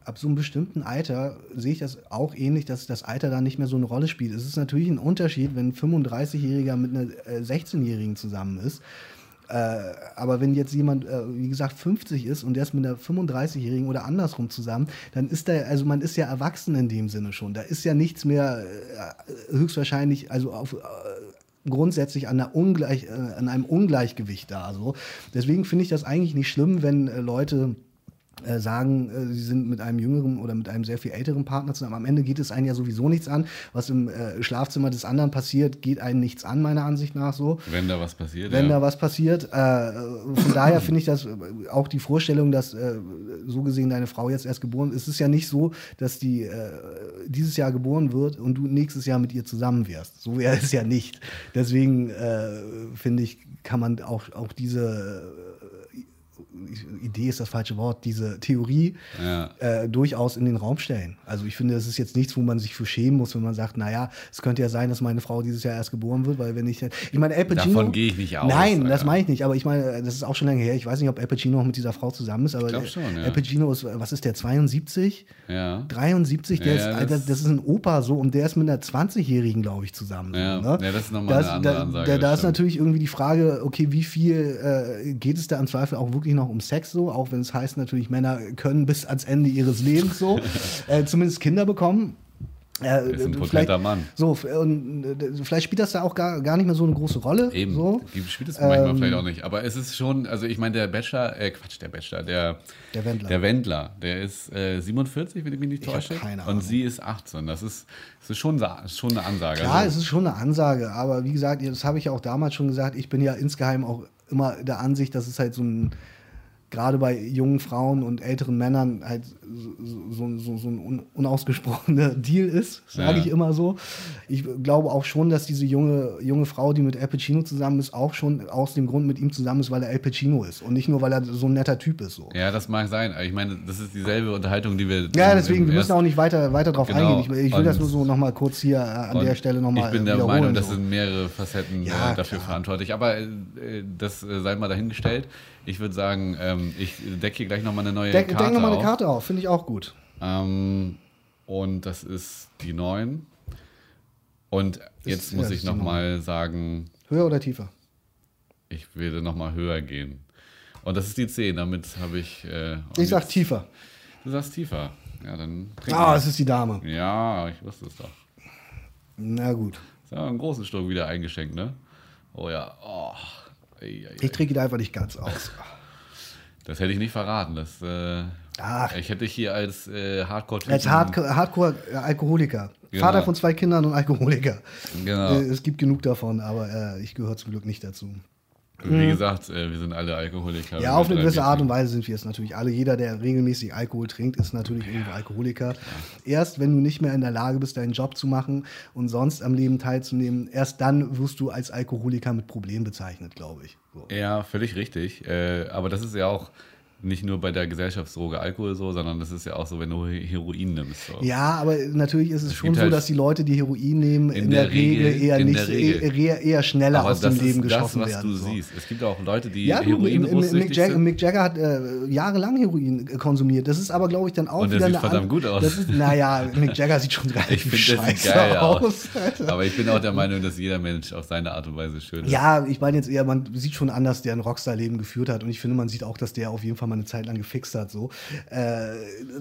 ab so einem bestimmten Alter sehe ich das auch ähnlich, dass das Alter da nicht mehr so eine Rolle spielt. Es ist natürlich ein Unterschied, wenn ein 35-Jähriger mit einer äh, 16-Jährigen zusammen ist. Äh, aber wenn jetzt jemand, äh, wie gesagt, 50 ist und der ist mit einer 35-Jährigen oder andersrum zusammen, dann ist da, also man ist ja erwachsen in dem Sinne schon. Da ist ja nichts mehr äh, höchstwahrscheinlich, also auf. Äh, grundsätzlich an, Ungleich, äh, an einem Ungleichgewicht da. So. Deswegen finde ich das eigentlich nicht schlimm, wenn äh, Leute äh, sagen, äh, sie sind mit einem jüngeren oder mit einem sehr viel älteren Partner zusammen. Am Ende geht es einen ja sowieso nichts an. Was im äh, Schlafzimmer des anderen passiert, geht einen nichts an, meiner Ansicht nach so. Wenn da was passiert. Wenn ja. da was passiert. Von daher finde ich das auch die Vorstellung, dass so gesehen deine Frau jetzt erst geboren ist. Es ist ja nicht so, dass die dieses Jahr geboren wird und du nächstes Jahr mit ihr zusammen wärst. So wäre es ja nicht. Deswegen finde ich, kann man auch, auch diese Idee ist das falsche Wort, diese Theorie Ja. äh, durchaus in den Raum stellen. Also ich finde, das ist jetzt nichts, wo man sich für schämen muss, wenn man sagt, naja, es könnte ja sein, dass meine Frau dieses Jahr erst geboren wird, weil wenn ich, ich meine, Al Pacino, Davon gehe ich nicht aus, Nein, Alter. das meine ich nicht, aber ich meine, das ist auch schon lange her. Ich weiß nicht, ob Al Pacino noch mit dieser Frau zusammen ist, aber schon, ja. Al Pacino ist, was ist der, 72? Ja. 73, der Ja, ist, das- das ist ein Opa so und der ist mit einer 20-Jährigen, glaube ich, zusammen. Ja. ne? Das ist nochmal eine andere da, Ansage, Da, da ist natürlich irgendwie die Frage, okay, wie viel äh, geht es da im Zweifel auch wirklich noch um Sex so, auch wenn es heißt natürlich, Männer können bis ans Ende ihres Lebens so [LAUGHS] äh, zumindest Kinder bekommen. Äh, Ist ein vielleicht- potenter Mann. So, und äh, vielleicht spielt das da auch gar, gar nicht mehr so eine große Rolle. Eben, So. spielt es manchmal Ähm, vielleicht auch nicht. Aber es ist schon, also ich meine, der Bachelor, äh, Quatsch, der Bachelor, der, Der Wendler. der Wendler, der ist äh, 47, wenn ich mich nicht täusche. keine Und sie ist 18. Das ist, das ist schon, schon eine Ansage. Klar, also, es ist schon eine Ansage, aber wie gesagt, das habe ich ja auch damals schon gesagt, ich bin ja insgeheim auch immer der Ansicht, dass es halt so ein, gerade bei jungen Frauen und älteren Männern halt so, so, so, ein un, unausgesprochener [LAUGHS] Deal ist, sage Ja. ich immer so. Ich glaube auch schon, dass diese junge, junge Frau, die mit Al Pacino zusammen ist, auch schon aus dem Grund mit ihm zusammen ist, weil er Al Pacino ist und nicht nur, weil er so ein netter Typ ist. So. ja, das mag sein. Ich meine, das ist dieselbe Unterhaltung, die wir. Ja, deswegen, wir müssen auch nicht weiter, weiter drauf Genau. eingehen. Ich, ich will das Und- nur so nochmal kurz hier äh, an der Stelle nochmal Ich bin der. Meinung, das sind mehrere Facetten Ja, äh, dafür klar. verantwortlich. Aber äh, das sei mal dahingestellt. Ich würde sagen, ähm, ich decke hier gleich nochmal eine neue Denk, Karte denk nochmal eine. Karte auf, finde ich auch gut. Ähm, und das ist die 9. Und jetzt Ist- muss ja, ich nochmal sagen, Höher oder tiefer? ich werde nochmal höher gehen. Und das ist die 10, damit habe ich. Äh, Ich sag jetzt- tiefer. Du sagst tiefer. Ja, dann. Ah, mal. es ist die Dame. ja, ich wusste es doch. Na gut. Ist ja einen großen Schluck wieder eingeschenkt, ne? Oh ja. Oh. Ei, ei, ei. Ich trinke die einfach nicht ganz aus. Das hätte ich nicht verraten. Das, äh, Ach. Ich hätte dich hier als äh, hardcore Als Hardcore- Hardcore-Alkoholiker. Genau. Vater von zwei Kindern und Alkoholiker. Genau. Äh, Es gibt genug davon, aber äh, ich gehöre zum Glück nicht dazu. Wie gesagt, äh, wir sind alle Alkoholiker. Ja, auf eine gewisse Art und Weise sind wir es natürlich alle. Jeder, der regelmäßig Alkohol trinkt, ist natürlich irgendwo Alkoholiker. Erst wenn du nicht mehr in der Lage bist, deinen Job zu machen und sonst am Leben teilzunehmen, erst dann wirst du als Alkoholiker mit Problem bezeichnet, glaube ich. So. Ja, völlig richtig. Äh, aber das ist ja auch nicht nur bei der Gesellschaftsdroge Alkohol so, sondern das ist ja auch so, wenn du Heroin nimmst. So. Ja, aber natürlich ist es, Es schon so, halt dass die Leute, die Heroin nehmen, in, in der, der Regel, Regel- eher nicht Regel. eher, eher schneller Aber aus dem Leben ist das, geschossen was werden. du so. siehst. Es gibt auch Leute, die Ja, du, Heroin Mick, Mick, Jagger, sind. Mick Jagger hat äh, jahrelang Heroin konsumiert. Das ist aber, glaube ich, dann auch Und der wieder sieht eine verdammt gut aus. Das ist, naja, Mick Jagger sieht schon [LAUGHS] relativ Ich finde, das scheiße geil aus. Alter. Aber ich bin auch der Meinung, dass jeder Mensch auf seine Art und Weise schön ist. Ja, ich meine jetzt eher, man sieht schon an, dass der ein Rockstar-Leben geführt hat. Und ich finde, man sieht auch, dass der auf jeden Fall mal eine Zeit lang gefixt hat. So. Äh,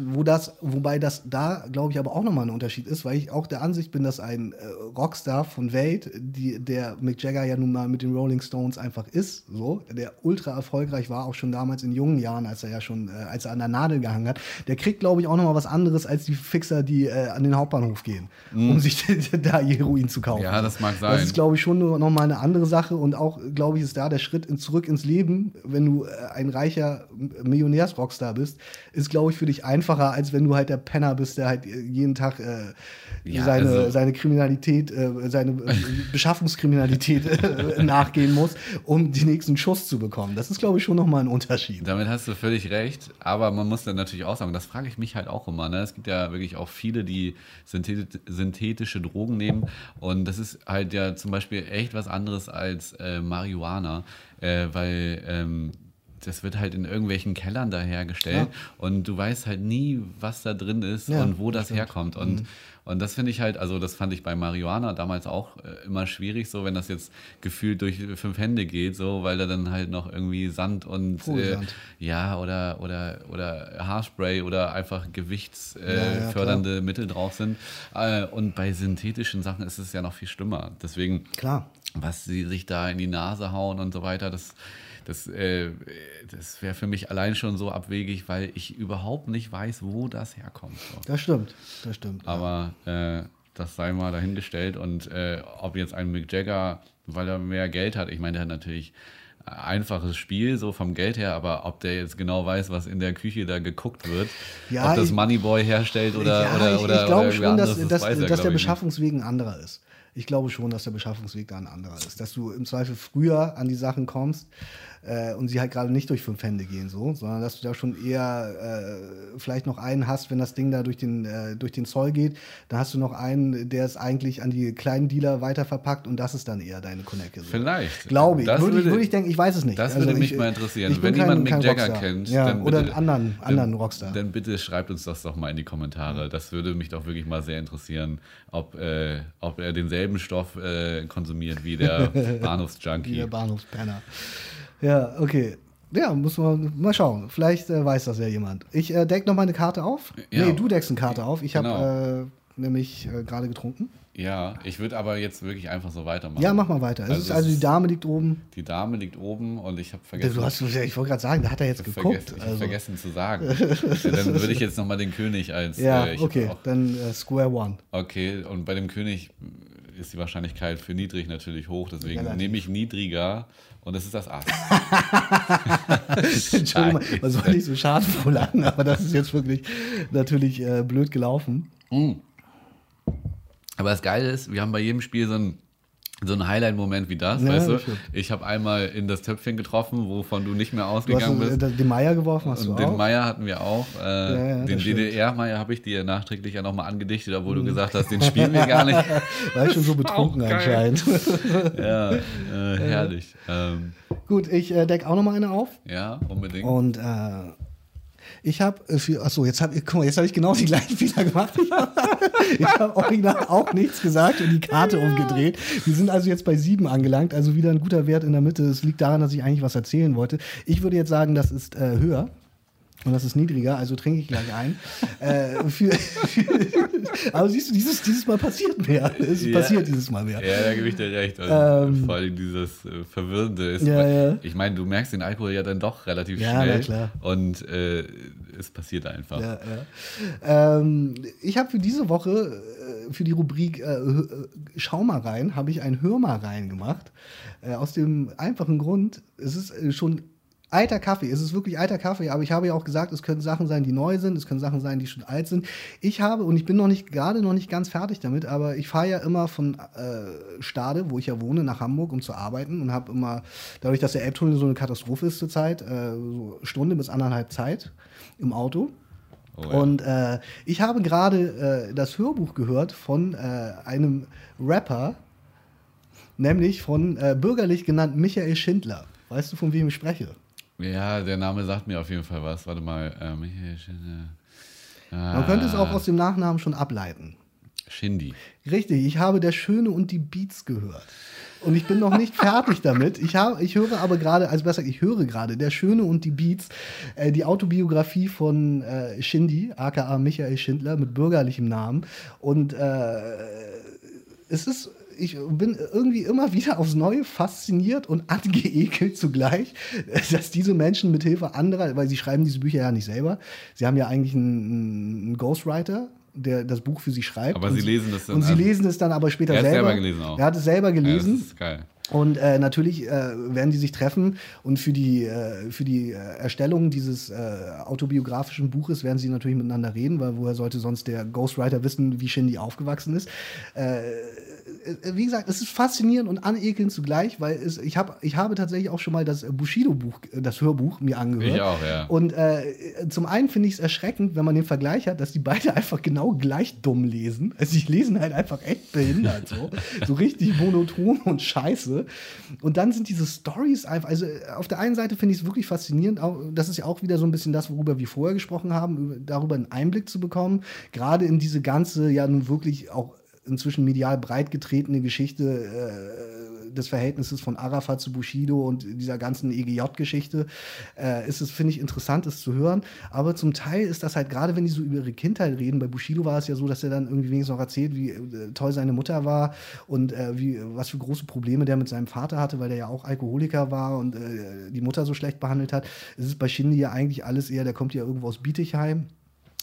wo das, wobei das da, glaube ich, aber auch nochmal ein Unterschied ist, weil ich auch der Ansicht bin, dass ein äh, Rockstar von Welt, die, der Mick Jagger ja nun mal mit den Rolling Stones einfach ist, so, der ultra erfolgreich war, auch schon damals in jungen Jahren, als er ja schon, äh, als er an der Nadel gehangen hat, der kriegt, glaube ich, auch nochmal was anderes als die Fixer, die äh, an den Hauptbahnhof gehen, um sich [LAUGHS] da Heroin zu kaufen. Mhm. Ja, das mag Das sein. ist, glaube ich, schon noch mal eine andere Sache. Und auch, glaube ich, ist da der Schritt in, zurück ins Leben, wenn du äh, ein reicher Millionärs-Rockstar bist, ist, glaube ich, für dich einfacher, als wenn du halt der Penner bist, der halt jeden Tag äh, Ja, seine, also- seine Kriminalität, äh, seine [LAUGHS] Beschaffungskriminalität äh, nachgehen muss, um die nächsten Schuss zu bekommen. Das ist, glaube ich, schon noch mal ein Unterschied. Damit hast du völlig recht, aber man muss dann natürlich auch sagen, das frage ich mich halt auch immer. Ne? Es gibt ja wirklich auch viele, die synthet synthetische Drogen nehmen und das ist halt ja zum Beispiel echt was anderes als äh, Marihuana, äh, weil ähm, das wird halt in irgendwelchen Kellern da hergestellt und du weißt halt nie, was da drin ist Ja, und wo das herkommt. Und, und das finde ich halt, also das fand ich bei Marihuana damals auch äh, immer schwierig, so wenn das jetzt gefühlt durch fünf Hände geht, so, weil da dann halt noch irgendwie Sand und äh, ja, oder, oder, oder Haarspray oder einfach gewichtsfördernde Ja, äh, ja, Mittel drauf sind. Äh, und bei synthetischen Sachen ist es ja noch viel schlimmer. Deswegen, Klar. was sie sich da in die Nase hauen und so weiter, das, das, äh, das wäre für mich allein schon so abwegig, weil ich überhaupt nicht weiß, wo das herkommt. So. Das stimmt. Das stimmt. Aber äh, das sei mal dahingestellt. Und äh, ob jetzt ein Mick Jagger, weil er mehr Geld hat, ich meine, der hat natürlich ein einfaches Spiel, so vom Geld her, aber ob der jetzt genau weiß, was in der Küche da geguckt wird, Ja, ob das Moneyboy herstellt oder, ja, oder, ich, oder ich glaube schon, dass, anderes, dass, er, dass der. Beschaffungsweg ein anderer ist. Ich glaube schon, dass der Beschaffungsweg da ein anderer ist. Dass du im Zweifel früher an die Sachen kommst äh, und sie halt gerade nicht durch fünf Hände gehen, so, sondern dass du da schon eher äh, vielleicht noch einen hast, wenn das Ding da durch den, äh, durch den Zoll geht, dann hast du noch einen, der es eigentlich an die kleinen Dealer weiterverpackt und das ist dann eher deine Connecte. So. Vielleicht. Glaube ich. Würde, ich. würde- ich denken, ich weiß es nicht. Das Also würde mich ich, mal interessieren. ich bin Wenn jemand Mick Jagger Rockstar. kennt, ja, dann oder bitte, einen anderen, dann, anderen Rockstar. Dann bitte schreibt uns das doch mal in die Kommentare. Das würde mich doch wirklich mal sehr interessieren, ob, äh, ob er denselben Stoff äh, konsumiert wie der [LAUGHS] Wie Bahnhofsjunkie. der Bahnhofspenner. Ja, okay. Ja, muss man mal schauen. Vielleicht äh, weiß das ja jemand. Ich äh, deck noch mal eine Karte auf. Ja. Nee, du deckst eine Karte auf. Ich Genau. habe äh, nämlich äh, gerade getrunken. Ja, ich würde aber jetzt wirklich einfach so weitermachen. Ja, mach mal weiter. Es Also ist, es also die Dame liegt oben. Die Dame liegt oben und ich habe vergessen. Du hast, ich wollte gerade sagen, da hat er jetzt geguckt. vergessen, ich Also. vergessen zu sagen. [LAUGHS] Ja, Dann würde ich jetzt nochmal den König als. Ja, äh, okay, dann äh, Square One. okay, und bei dem König ist die Wahrscheinlichkeit für niedrig natürlich hoch, deswegen Relativ. nehme ich niedriger und das ist das Ass. [LAUGHS] Entschuldigung, man soll nicht so schadenfroh lachen, aber das ist jetzt wirklich natürlich äh, blöd gelaufen. Aber das Geile ist, wir haben bei jedem Spiel so ein so ein Highlight-Moment wie das, Ja, weißt du? Ich habe einmal in das Töpfchen getroffen, wovon du nicht mehr Du hast ausgegangen äh, bist. den Meier geworfen, hast Und du den auch. Meier hatten wir auch. Äh, ja, den das stimmt. DDR-Meier habe ich dir nachträglich ja nochmal angedichtet, obwohl du gesagt hast, den spielen wir gar nicht. [LAUGHS] War ich schon so betrunken anscheinend. [LAUGHS] ja, äh, herrlich. Ähm, Gut, ich äh, deck auch noch mal eine auf. ja, unbedingt. Und äh, ich habe für, achso, jetzt habe guck mal, jetzt habe ich genau die gleichen Fehler gemacht. Ich habe hab original auch nichts gesagt und die Karte umgedreht. Wir sind also jetzt bei sieben angelangt, also wieder ein guter Wert in der Mitte. Es liegt daran, dass ich eigentlich was erzählen wollte. Ich würde jetzt sagen, das ist äh, höher. Und das ist niedriger, also trinke ich gleich ein. [LAUGHS] äh, für, für, aber siehst du, dieses, dieses Mal passiert mehr. Es Ja. passiert dieses Mal mehr. Ja, da gebe ich dir recht. Und Ähm, vor allem dieses äh, Verwirrende ist. Ja, ja. Ich meine, du merkst den Alkohol ja dann doch relativ Ja, schnell. klar. Und äh, es passiert einfach. Ja, ja. Ähm, ich habe für diese Woche, äh, für die Rubrik äh, äh, Schau mal rein, habe ich ein Hör mal rein gemacht. Äh, aus dem einfachen Grund, es ist äh, schon alter Kaffee. Es ist wirklich alter Kaffee, aber ich habe ja auch gesagt, es können Sachen sein, die neu sind, es können Sachen sein, die schon alt sind. Ich habe, und ich bin noch nicht, gerade noch nicht ganz fertig damit, aber ich fahre ja immer von äh, Stade, wo ich ja wohne, nach Hamburg, um zu arbeiten und habe immer, dadurch, dass der Elbtunnel so eine Katastrophe ist zurzeit, äh, so Stunde bis anderthalb Zeit im Auto. Oh ja. Und äh, ich habe gerade äh, das Hörbuch gehört von äh, einem Rapper, nämlich von äh, bürgerlich genannt Michael Schindler. Weißt du, von wem ich spreche? Ja, der Name sagt mir auf jeden Fall was. Warte mal. Ähm, hier, Schinde. Man könnte es Ah. auch aus dem Nachnamen schon ableiten. Shindy. Richtig, ich habe Der Schöne und die Beats gehört. Und ich bin noch nicht [LAUGHS] fertig damit. Ich, habe, ich höre aber gerade, also besser, ich höre gerade Der Schöne und die Beats, äh, die Autobiografie von äh, Shindy, aka Michael Schindler, mit bürgerlichem Namen. Und äh, es ist, ich bin irgendwie immer wieder aufs Neue fasziniert und angeekelt zugleich, [LAUGHS] dass diese Menschen mit Hilfe anderer, weil sie schreiben diese Bücher ja nicht selber, sie haben ja eigentlich einen, einen Ghostwriter, der das Buch für sie schreibt. Aber sie lesen das dann Und sie lesen es dann aber später Er hat selber. selber gelesen auch. Er hat es selber Ja, das gelesen. ist geil. Und äh, natürlich äh, werden die sich treffen und für die, äh, für die äh, Erstellung dieses äh, autobiografischen Buches werden sie natürlich miteinander reden, weil woher sollte sonst der Ghostwriter wissen, wie Shindy aufgewachsen ist. Äh, wie gesagt, es ist faszinierend und anekelnd zugleich, weil es, ich, hab, ich habe tatsächlich auch schon mal das Bushido-Buch, äh, das Hörbuch mir angehört. Ich auch, ja. Und äh, zum einen finde ich es erschreckend, wenn man den Vergleich hat, dass die beide [LAUGHS] einfach genau gleich dumm lesen. Also die lesen halt einfach echt behindert so. so richtig monoton und scheiße. Und dann sind diese Stories einfach, also auf der einen Seite finde ich es wirklich faszinierend, auch, das ist ja auch wieder so ein bisschen das, worüber wir vorher gesprochen haben, über, darüber einen Einblick zu bekommen. Gerade in diese ganze, ja nun wirklich auch inzwischen medial breit getretene Geschichte äh, des Verhältnisses von Arafat zu Bushido und dieser ganzen EGJ-Geschichte, äh, ist es, finde ich, interessant, es zu hören. Aber zum Teil ist das halt, gerade wenn die so über ihre Kindheit reden, bei Bushido war es ja so, dass er dann irgendwie wenigstens noch erzählt, wie äh, toll seine Mutter war und äh, wie, was für große Probleme der mit seinem Vater hatte, weil der ja auch Alkoholiker war und äh, die Mutter so schlecht behandelt hat. Es ist bei Shindy ja eigentlich alles eher, der kommt ja irgendwo aus Bietigheim.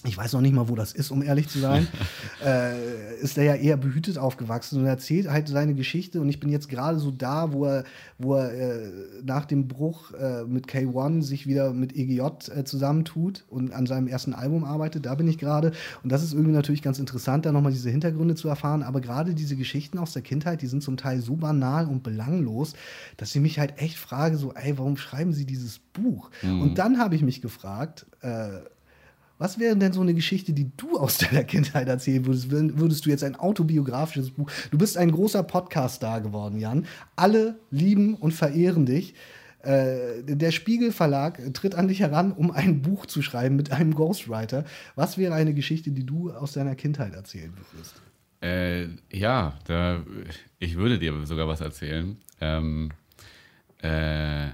Ich weiß noch nicht mal, wo das ist, um ehrlich zu sein. [LAUGHS] äh, ist er ja eher behütet aufgewachsen und erzählt halt seine Geschichte. Und ich bin jetzt gerade so da, wo er, wo er äh, nach dem Bruch äh, mit K1 sich wieder mit EGJ äh, zusammentut und an seinem ersten Album arbeitet. Da bin ich gerade. Und das ist irgendwie natürlich ganz interessant, da nochmal diese Hintergründe zu erfahren. Aber gerade diese Geschichten aus der Kindheit, die sind zum Teil so banal und belanglos, dass ich mich halt echt frage, so, ey, warum schreiben sie dieses Buch? Und dann habe ich mich gefragt, äh, was wäre denn so eine Geschichte, die du aus [LAUGHS] deiner Kindheit erzählen würdest? Würdest du jetzt ein autobiografisches Buch? Du bist ein großer Podcast-Star geworden, Jan. Alle lieben und verehren dich. Äh, der Spiegel Verlag tritt an dich heran, um ein Buch zu schreiben mit einem Ghostwriter. Was wäre eine Geschichte, die du aus deiner Kindheit erzählen würdest? Äh, ja, da, ich würde dir sogar was erzählen. Ähm, äh,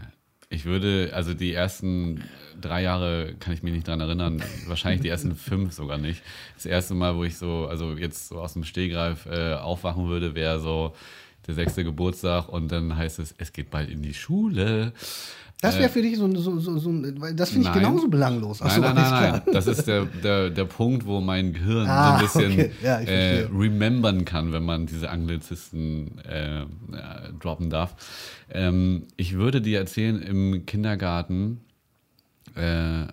ich würde, also die ersten drei Jahre kann ich mich nicht dran erinnern, wahrscheinlich die ersten [LAUGHS] fünf sogar nicht. Das erste Mal, wo ich so, also jetzt so aus dem Stehgreif äh, aufwachen würde, wäre so der sechste Geburtstag und dann heißt es, es geht bald in die Schule. Das wäre für dich so, ein- so, so, so das finde ich Nein. genauso belanglos. Ach Nein, nein, nein, nein. Das ist der, der, der Punkt, wo mein Gehirn Ah, so ein bisschen okay. Ja, äh, remembern kann, wenn man diese Anglizisten äh, ja, droppen darf. Ähm, ich würde dir erzählen, im Kindergarten äh,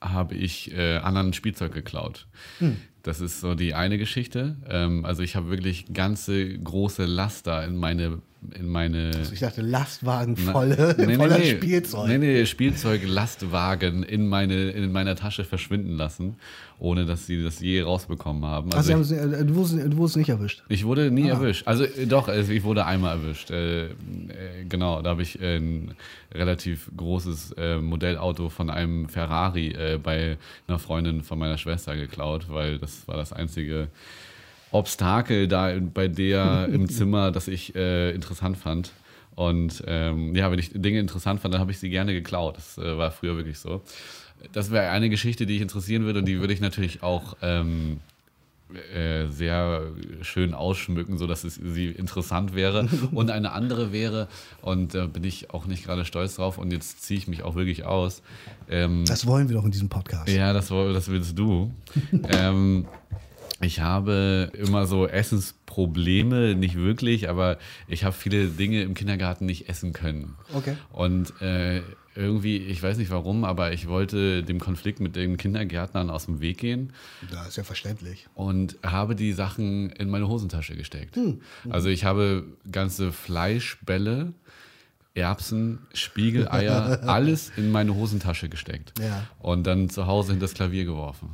habe ich äh, anderen Spielzeug geklaut. Hm. Das ist so die eine Geschichte. Ähm, also ich habe wirklich ganze große Laster in meine in meine Ich dachte, Lastwagen volle, nee, nee, voller nee. Spielzeug. Nee, nee, Spielzeug-Lastwagen in, meine, in meiner Tasche verschwinden lassen, ohne dass sie das je rausbekommen haben. Also haben ich, es- äh, du, wurdest, du wurdest nicht erwischt. ich wurde nie Ah. erwischt. Also äh, doch, also ich wurde einmal erwischt. Äh, genau, da habe ich ein relativ großes äh, Modellauto von einem Ferrari äh, bei einer Freundin von meiner Schwester geklaut, weil das war das einzige Obstakel da bei der [LAUGHS] im Zimmer, das ich äh, interessant fand. Und ähm, ja, wenn ich Dinge interessant fand, dann habe ich sie gerne geklaut. Das äh, war früher wirklich so. Das wäre eine Geschichte, die ich interessieren würde und die würde ich natürlich auch ähm, äh, sehr schön ausschmücken, sodass es sie interessant wäre. [LAUGHS] und eine andere wäre, und da bin ich auch nicht gerade stolz drauf, und jetzt ziehe ich mich auch wirklich aus. Ähm, Das wollen wir doch in diesem Podcast. ja, das, das willst du. [LAUGHS] ähm, ich habe immer so Essensprobleme, nicht wirklich, aber ich habe viele Dinge im Kindergarten nicht essen können. Okay. Und äh, irgendwie, ich weiß nicht warum, aber ich wollte dem Konflikt mit den Kindergärtnern aus dem Weg gehen Da ist ja verständlich. und habe die Sachen in meine Hosentasche gesteckt. Also ich habe ganze Fleischbälle, Erbsen, Spiegeleier, [LAUGHS] alles in meine Hosentasche gesteckt. Ja. Und dann zu Hause hinter das Klavier geworfen.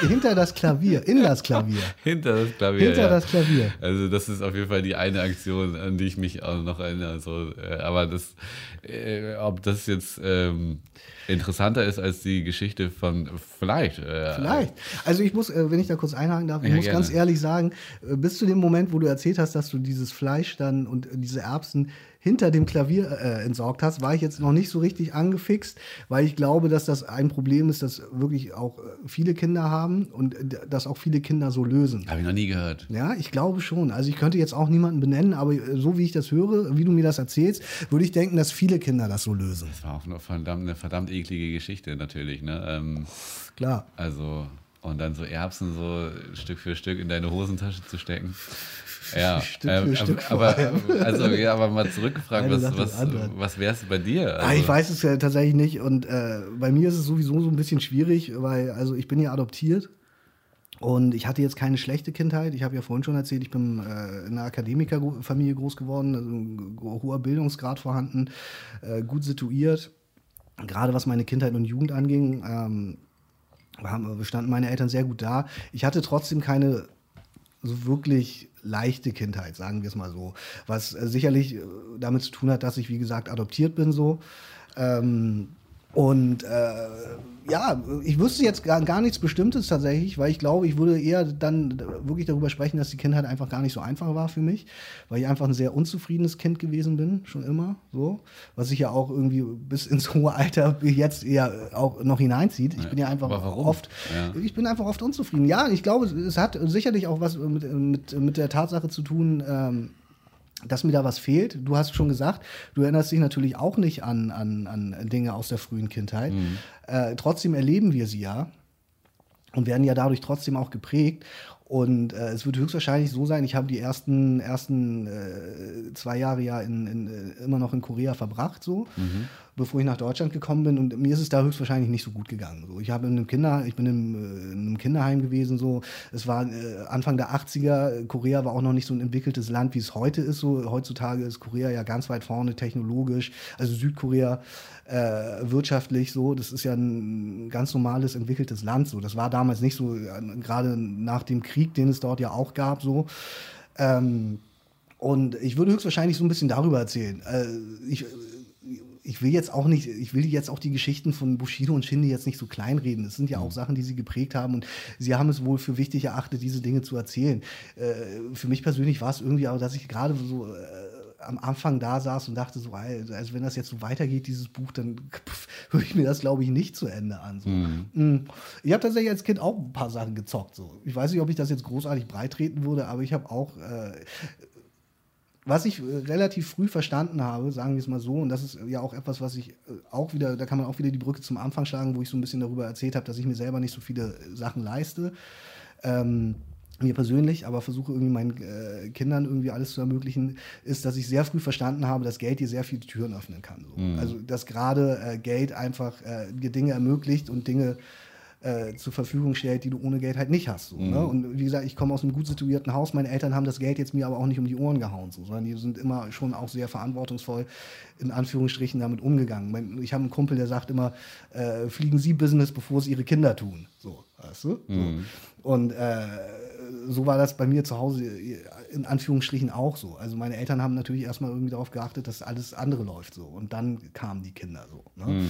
[LAUGHS] Hinter das Klavier, in das Klavier. [LAUGHS] hinter das Klavier. Hinter ja. das Klavier. Also das ist auf jeden Fall die eine Aktion, an die ich mich auch noch erinnere. So, äh, aber das, äh, ob das jetzt ähm, interessanter ist als die Geschichte von vielleicht. Äh, Vielleicht. Also ich muss, äh, wenn ich da kurz einhaken darf, ich Ja, muss gerne. ganz ehrlich sagen, äh, bis zu dem Moment, wo du erzählt hast, dass du dieses Fleisch dann und diese Erbsen hinter dem Klavier äh, entsorgt hast, war ich jetzt noch nicht so richtig angefixt, weil ich glaube, dass das ein Problem ist, das wirklich auch äh, viele Kinder haben und äh, das auch viele Kinder so lösen. Habe ich noch nie gehört. Ja, ich glaube schon. Also ich könnte jetzt auch niemanden benennen, aber äh, so wie ich das höre, wie du mir das erzählst, würde ich denken, dass viele Kinder das so lösen. Das war auch eine verdammt, eine verdammt eklige Geschichte natürlich. Ne? Ähm, Klar. also, und dann so Erbsen so Stück für Stück in deine Hosentasche zu stecken. Ja, Stück ähm, für Stück vor aber, [LAUGHS] also ja, aber mal zurückgefragt, Eine was, was, was wäre es bei dir? Ah, Also, ich weiß es ja tatsächlich nicht und äh, bei mir ist es sowieso so ein bisschen schwierig, weil also ich bin ja adoptiert und ich hatte jetzt keine schlechte Kindheit. Ich habe ja vorhin schon erzählt, ich bin äh, in einer Akademikerfamilie groß geworden, also ein ho- hoher Bildungsgrad vorhanden, äh, gut situiert. Gerade was meine Kindheit und Jugend anging, ähm, haben, standen meine Eltern sehr gut da. Ich hatte trotzdem keine so wirklich leichte Kindheit, sagen wir es mal so. Was äh, sicherlich äh, damit zu tun hat, dass ich, wie gesagt, adoptiert bin so. Ähm, und äh, ja, ich wüsste jetzt gar, gar nichts Bestimmtes tatsächlich, weil ich glaube, ich würde eher dann wirklich darüber sprechen, dass die Kindheit einfach gar nicht so einfach war für mich, weil ich einfach ein sehr unzufriedenes Kind gewesen bin, schon immer so. Was sich ja auch irgendwie bis ins [LAUGHS] hohe Alter jetzt eher auch noch hineinzieht. Ich bin ja einfach oft, Ja. ich bin einfach oft unzufrieden. Ja, ich glaube, es hat sicherlich auch was mit, mit, mit der Tatsache zu tun, ähm, dass mir da was fehlt. Du hast schon gesagt, du erinnerst dich natürlich auch nicht an, an, an Dinge aus der frühen Kindheit. Äh, trotzdem erleben wir sie ja und werden ja dadurch trotzdem auch geprägt. Und äh, es wird höchstwahrscheinlich so sein, ich habe die ersten, ersten äh, zwei Jahre ja in, in, äh, immer noch in Korea verbracht, so, bevor ich nach Deutschland gekommen bin. Und mir ist es da höchstwahrscheinlich nicht so gut gegangen. So. Ich habe in einem Kinder, ich bin im, äh, in einem Kinderheim gewesen. So. Es war äh, Anfang der 80er, Korea war auch noch nicht so ein entwickeltes Land, wie es heute ist. So. Heutzutage ist Korea ja ganz weit vorne technologisch, also Südkorea äh, wirtschaftlich so. Das ist ja ein ganz normales, entwickeltes Land. So. Das war damals nicht so, äh, gerade nach dem Krieg, den es dort ja auch gab, so. Ähm, und ich würde höchstwahrscheinlich so ein bisschen darüber erzählen. Äh, ich, ich will jetzt auch nicht, ich will jetzt auch die Geschichten von Bushido und Shindy jetzt nicht so kleinreden. Es sind ja auch Sachen, die sie geprägt haben und sie haben es wohl für wichtig erachtet, diese Dinge zu erzählen. Äh, für mich persönlich war es irgendwie auch, dass ich gerade so äh, am Anfang da saß und dachte so, ey, also wenn das jetzt so weitergeht, dieses Buch, dann höre ich mir das, glaube ich, nicht zu Ende an. So. Mm. Ich habe tatsächlich als Kind auch ein paar Sachen gezockt. So. Ich weiß nicht, ob ich das jetzt großartig breitreten würde, aber ich habe auch äh, was ich äh, relativ früh verstanden habe, sagen wir es mal so, und das ist ja auch etwas, was ich äh, auch wieder, da kann man auch wieder die Brücke zum Anfang schlagen, wo ich so ein bisschen darüber erzählt habe, dass ich mir selber nicht so viele äh, Sachen leiste. Ähm, mir persönlich, aber versuche irgendwie meinen äh, Kindern irgendwie alles zu ermöglichen, ist, dass ich sehr früh verstanden habe, dass Geld dir sehr viele Türen öffnen kann. So. Also, dass gerade äh, Geld einfach äh, dir Dinge ermöglicht und Dinge äh, zur Verfügung stellt, die du ohne Geld halt nicht hast. So, ne? Und wie gesagt, ich komme aus einem gut situierten Haus. Meine Eltern haben das Geld jetzt mir aber auch nicht um die Ohren gehauen, so, sondern die sind immer schon auch sehr verantwortungsvoll in Anführungsstrichen damit umgegangen. Ich habe einen Kumpel, der sagt immer, äh, fliegen Sie Business, bevor es Ihre Kinder tun. So, weißt du? So. Und äh, so war das bei mir zu Hause in Anführungsstrichen auch so. Also meine Eltern haben natürlich erstmal irgendwie darauf geachtet, dass alles andere läuft so. Und dann kamen die Kinder so. Ne?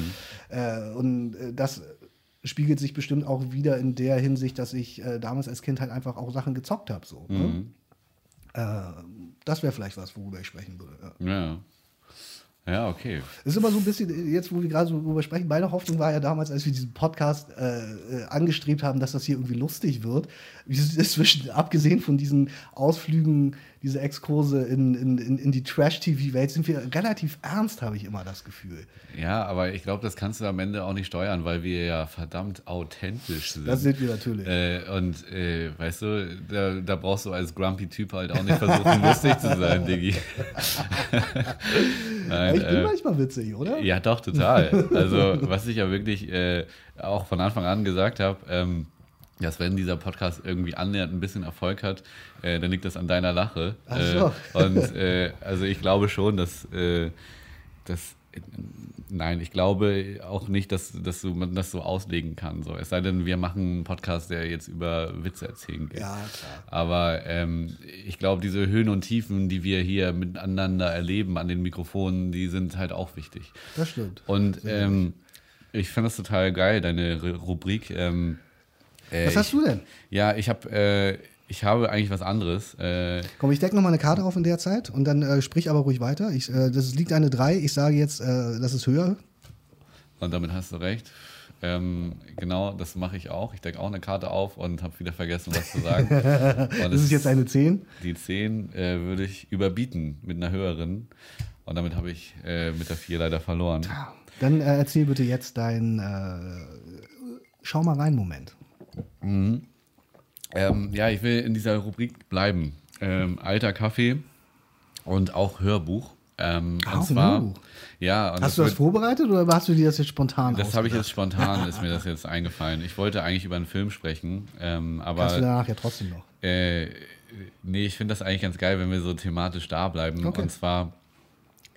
Äh, und äh, das spiegelt sich bestimmt auch wieder in der Hinsicht, dass ich äh, damals als Kind halt einfach auch Sachen gezockt habe. So, ne? äh, das wäre vielleicht was, worüber ich sprechen würde. Ja. Ja. Ja, okay. Es ist immer so ein bisschen, jetzt wo wir gerade so drüber sprechen, meine Hoffnung war ja damals, als wir diesen Podcast äh, äh, angestrebt haben, dass das hier irgendwie lustig wird. Zwischen, abgesehen von diesen Ausflügen, diese Exkurse in, in, in, in die Trash-TV-Welt, sind wir relativ ernst, habe ich immer das Gefühl. Ja, aber ich glaube, das kannst du am Ende auch nicht steuern, weil wir ja verdammt authentisch sind. Das sind wir natürlich. Äh, und äh, weißt du, da, da brauchst du als Grumpy-Typ halt auch nicht versuchen, [LAUGHS] lustig zu sein, Diggi. [LAUGHS] Nein, ich bin äh, manchmal witzig, oder? Ja, doch, total. [LAUGHS] Also, was ich ja wirklich äh, auch von Anfang an gesagt habe, ähm, dass wenn dieser Podcast irgendwie annähernd ein bisschen Erfolg hat, äh, dann liegt das an deiner Lache. Ach so. Äh, und äh, also ich glaube schon, dass, äh, dass Nein, ich glaube auch nicht, dass, dass du, man das so auslegen kann. So. Es sei denn, wir machen einen Podcast, der jetzt über Witze erzählen geht. Ja, klar. Aber ähm, ich glaube, diese Höhen und Tiefen, die wir hier miteinander erleben an den Mikrofonen, die sind halt auch wichtig. Das stimmt. Und ähm, ich finde das total geil, deine Ru- Rubrik. Ähm, äh, Was hast du denn? Ja, ich habe äh, ich habe eigentlich was anderes. Äh, Komm, ich decke noch mal eine Karte auf in der Zeit und dann äh, sprich aber ruhig weiter. Ich, äh, das liegt eine 3. Ich sage jetzt, äh, das ist höher. und damit hast du recht. Ähm, genau, das mache ich auch. Ich decke auch eine Karte auf und habe wieder vergessen, was zu sagen. [LAUGHS] Das ist jetzt eine 10. Die 10 äh, würde ich überbieten mit einer höheren. Und damit habe ich äh, mit der 4 leider verloren. Dann äh, erzähl bitte jetzt dein äh, Schau mal rein Moment. Ähm, ja, ich will in dieser Rubrik bleiben. Ähm, alter Kaffee und auch Hörbuch. Ähm, Ah, und zwar, Hörbuch. ja, und Hast du das wird- vorbereitet oder hast du dir das jetzt spontan Das habe ich jetzt spontan, [LAUGHS] ist mir das jetzt eingefallen. Ich wollte eigentlich über einen Film sprechen, ähm, Kannst du aber danach ja trotzdem noch. äh, nee, ich finde das eigentlich ganz geil, wenn wir so thematisch da bleiben. Okay. Und zwar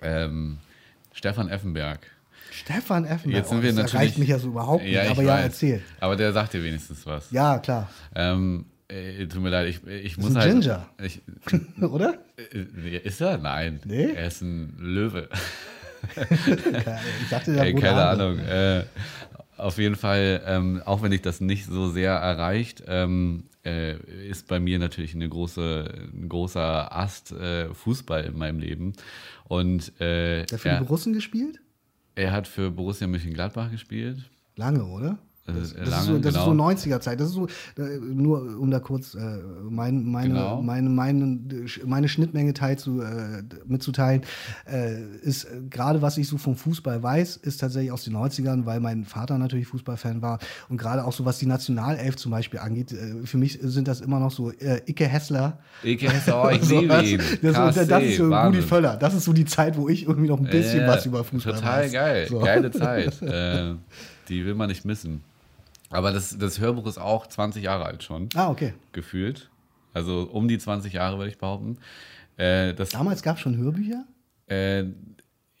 ähm, Stefan Effenberg. Stefan Effenberg. Jetzt sind wir das natürlich. erreicht mich ja so überhaupt nicht, ich aber ja, weiß. erzähl. Aber der sagt dir wenigstens was. Ja, klar. Ähm, äh, tut mir leid, ich, ich muss ein halt. Ginger. Ich, [LAUGHS] Oder? äh, ist er? Nein. Nee? Er ist ein Löwe. [LAUGHS] Ich dachte, der Ey, keine. Ahnung. Äh, auf jeden Fall, ähm, auch wenn ich das nicht so sehr erreicht, ähm, äh, ist bei mir natürlich eine große, ein großer Ast äh, Fußball in meinem Leben. Und äh, Der hat für er, die Borussen gespielt? Er hat für Borussia Mönchengladbach gespielt. Lange, oder? Äh, Das, das, lange, ist, so, das genau. ist so 90er-Zeit. Das ist so, äh, nur um da kurz äh, mein, meine, Genau. meine, meine, meine Schnittmenge teil zu, äh, mitzuteilen, äh, ist äh, gerade was ich so vom Fußball weiß, ist tatsächlich aus den 90ern, weil mein Vater natürlich Fußballfan war und gerade auch so was die Nationalelf zum Beispiel angeht, äh, für mich sind das immer noch so äh, Icke Hessler. Ike Hesse, oh, ich [LAUGHS] das, ihn. das, das, das ist so Rudi Wahnsinn. Völler. Das ist so die Zeit, wo ich irgendwie noch ein bisschen was über Fußball Total weiß. geil. So. Geile Zeit. [LAUGHS] äh, die will man nicht missen. Aber das, das Hörbuch ist auch 20 Jahre alt schon, Ah, okay. gefühlt. Also um die 20 Jahre, würde ich behaupten. Äh, das, Damals gab es schon Hörbücher? äh,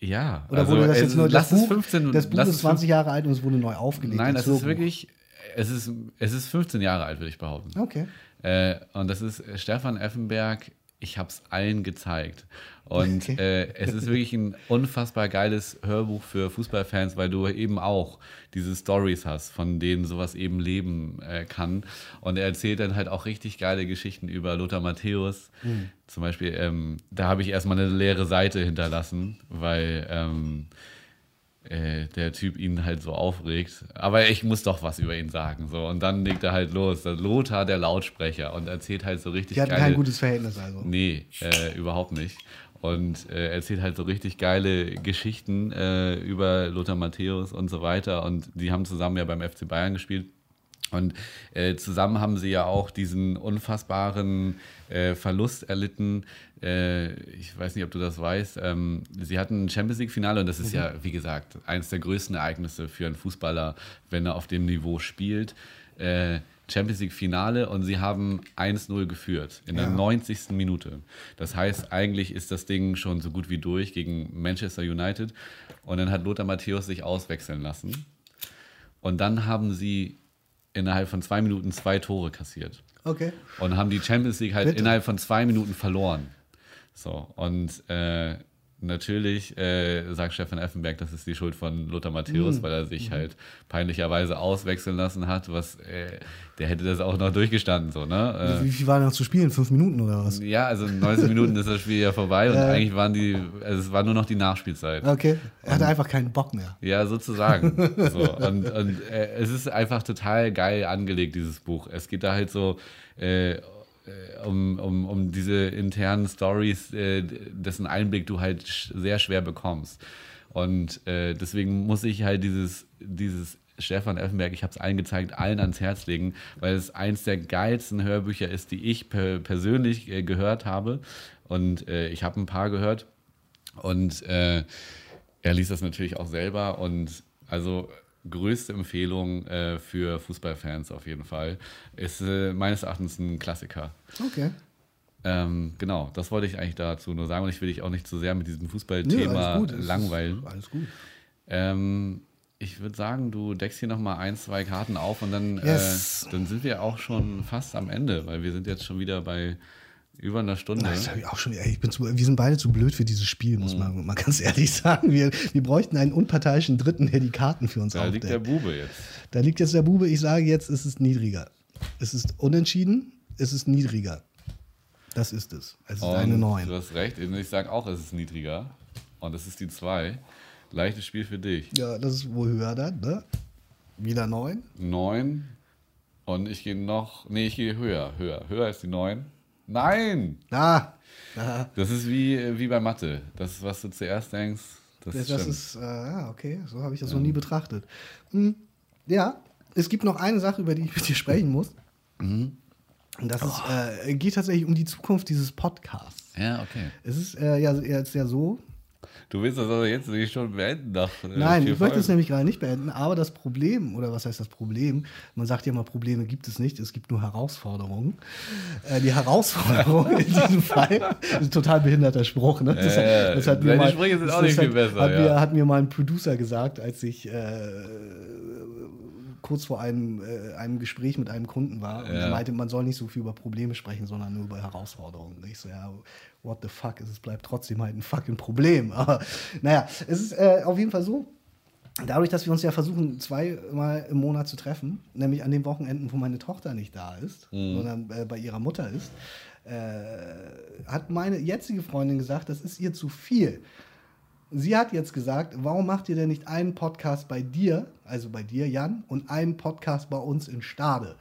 ja. Oder also, wurde das jetzt nur das es Buch? 15 das Buch ist es 20 Jahre alt und es wurde neu aufgelegt. Nein, das ist Hörbuch. wirklich, es ist, es ist 15 Jahre alt, würde ich behaupten. Okay. Äh, und das ist Stefan Effenberg. Ich habe es allen gezeigt. Und Okay. äh, es ist wirklich ein unfassbar geiles Hörbuch für Fußballfans, weil du eben auch diese Stories hast, von denen sowas eben leben äh, kann. Und er erzählt dann halt auch richtig geile Geschichten über Lothar Matthäus. Mhm. Zum Beispiel, ähm, da habe ich erstmal eine leere Seite hinterlassen, weil ähm, äh, der Typ ihn halt so aufregt. Aber ich muss doch was über ihn sagen. So. Und dann legt er halt los. Lothar, der Lautsprecher, und erzählt halt so richtig Die hatten geile. kein gutes Verhältnis also. Nee, äh, überhaupt nicht. Und äh, erzählt halt so richtig geile Geschichten äh, über Lothar Matthäus und so weiter. Und die haben zusammen ja beim FC Bayern gespielt. Und äh, zusammen haben sie ja auch diesen unfassbaren äh, Verlust erlitten. Äh, ich weiß nicht, ob du das weißt. Ähm, sie hatten ein Champions League-Finale und das ist ja, wie gesagt, eines der größten Ereignisse für einen Fußballer, wenn er auf dem Niveau spielt. Champions League-Finale und sie haben 1-0 geführt in der Ja. 90. Minute. Das heißt, eigentlich ist das Ding schon so gut wie durch gegen Manchester United. Und dann hat Lothar Matthäus sich auswechseln lassen. Und dann haben sie innerhalb von zwei Minuten zwei Tore kassiert. Okay. Und haben die Champions League halt Bitte? innerhalb von zwei Minuten verloren. So, und äh, natürlich äh, sagt Stefan Effenberg, das ist die Schuld von Lothar Matthäus, Mhm. weil er sich halt peinlicherweise auswechseln lassen hat, was äh, der hätte das auch noch durchgestanden, so, ne? Wie viel war noch zu spielen? Fünf Minuten oder was? Äh, ja, also in 90 Minuten ist das Spiel ja vorbei und [LAUGHS] eigentlich waren die, also es war nur noch die Nachspielzeit. Okay. Er hatte einfach keinen Bock mehr. Ja, sozusagen. [LAUGHS] so, und und äh, es ist einfach total geil angelegt, dieses Buch. Es geht da halt so äh, äh, um, um, um diese internen Stories, äh, dessen Einblick du halt sch sehr schwer bekommst. Und äh, deswegen muss ich halt dieses, dieses Stefan Effenberg, ich habe es allen gezeigt, allen ans Herz legen, weil es eins der geilsten Hörbücher ist, die ich per persönlich äh, gehört habe. Und äh, ich habe ein paar gehört. Und äh, er liest das natürlich auch selber und also größte Empfehlung äh, für Fußballfans auf jeden Fall. Ist äh, meines Erachtens ein Klassiker. Okay. Ähm, genau, das wollte ich eigentlich dazu nur sagen und ich will dich auch nicht zu sehr mit diesem Fußballthema alles gut. Es ist- langweilen. Alles gut. Ähm, ich würde sagen, du deckst hier nochmal ein, zwei Karten auf und dann, Yes. äh, dann sind wir auch schon fast am Ende, weil wir sind jetzt schon wieder bei über einer Stunde. Das habe ich auch schon. Ey, ich bin zu, wir sind beide zu blöd für dieses Spiel, muss Mhm. man mal [LAUGHS] ganz ehrlich sagen. Wir, wir bräuchten einen unparteiischen Dritten, der die Karten für uns Da liegt der aufdeckt. Bube jetzt. Da liegt jetzt der Bube. Ich sage jetzt, es ist niedriger. Es ist unentschieden, es ist niedriger. Das ist es. Es ist eine Und 9. Du hast recht, ich sage auch, es ist niedriger. Und das ist die 2. Leichtes Spiel für dich. Ja, das ist wohl höher dann, ne? Wieder 9. 9. Und ich gehe noch. Nee, ich gehe höher. Höher. Höher als die 9. Nein! Ah, ah Das ist wie, wie bei Mathe. Das, was du zuerst denkst, das, das, das ist, äh, ja, okay, so habe ich das noch nie betrachtet. Hm, ja, es gibt noch eine Sache, über die ich mit dir sprechen muss. Mhm. Und das Oh. ist, äh, geht tatsächlich um die Zukunft dieses Podcasts. ja, okay. Es ist äh, ja jetzt ja so, Du willst das aber jetzt nicht schon beenden nach. äh, Nein, ich möchte es nämlich gerade nicht beenden, aber das Problem, oder was heißt das Problem? Man sagt ja immer, Probleme gibt es nicht, es gibt nur Herausforderungen. Äh, die Herausforderung in diesem [LAUGHS] Fall ist ein total behinderter Spruch. Ne? Das, Ja, ja. hat mir mal, Sprüche sind das auch nicht hat, viel besser, Hat, ja. mir, hat mir mal ein Producer gesagt, als ich äh, kurz vor einem, äh, einem Gespräch mit einem Kunden war. Und Ja. er meinte, man soll nicht so viel über Probleme sprechen, sondern nur über Herausforderungen. Und ich so, ja, what the fuck? Es bleibt trotzdem halt ein fucking Problem. [LAUGHS] Aber naja, es ist äh, auf jeden Fall so, dadurch, dass wir uns ja versuchen, zweimal im Monat zu treffen, nämlich an den Wochenenden, wo meine Tochter nicht da ist, sondern äh, bei ihrer Mutter ist, äh, hat meine jetzige Freundin gesagt, das ist ihr zu viel. Sie hat jetzt gesagt, warum macht ihr denn nicht einen Podcast bei dir, also bei dir, Jan, und einen Podcast bei uns in Stade?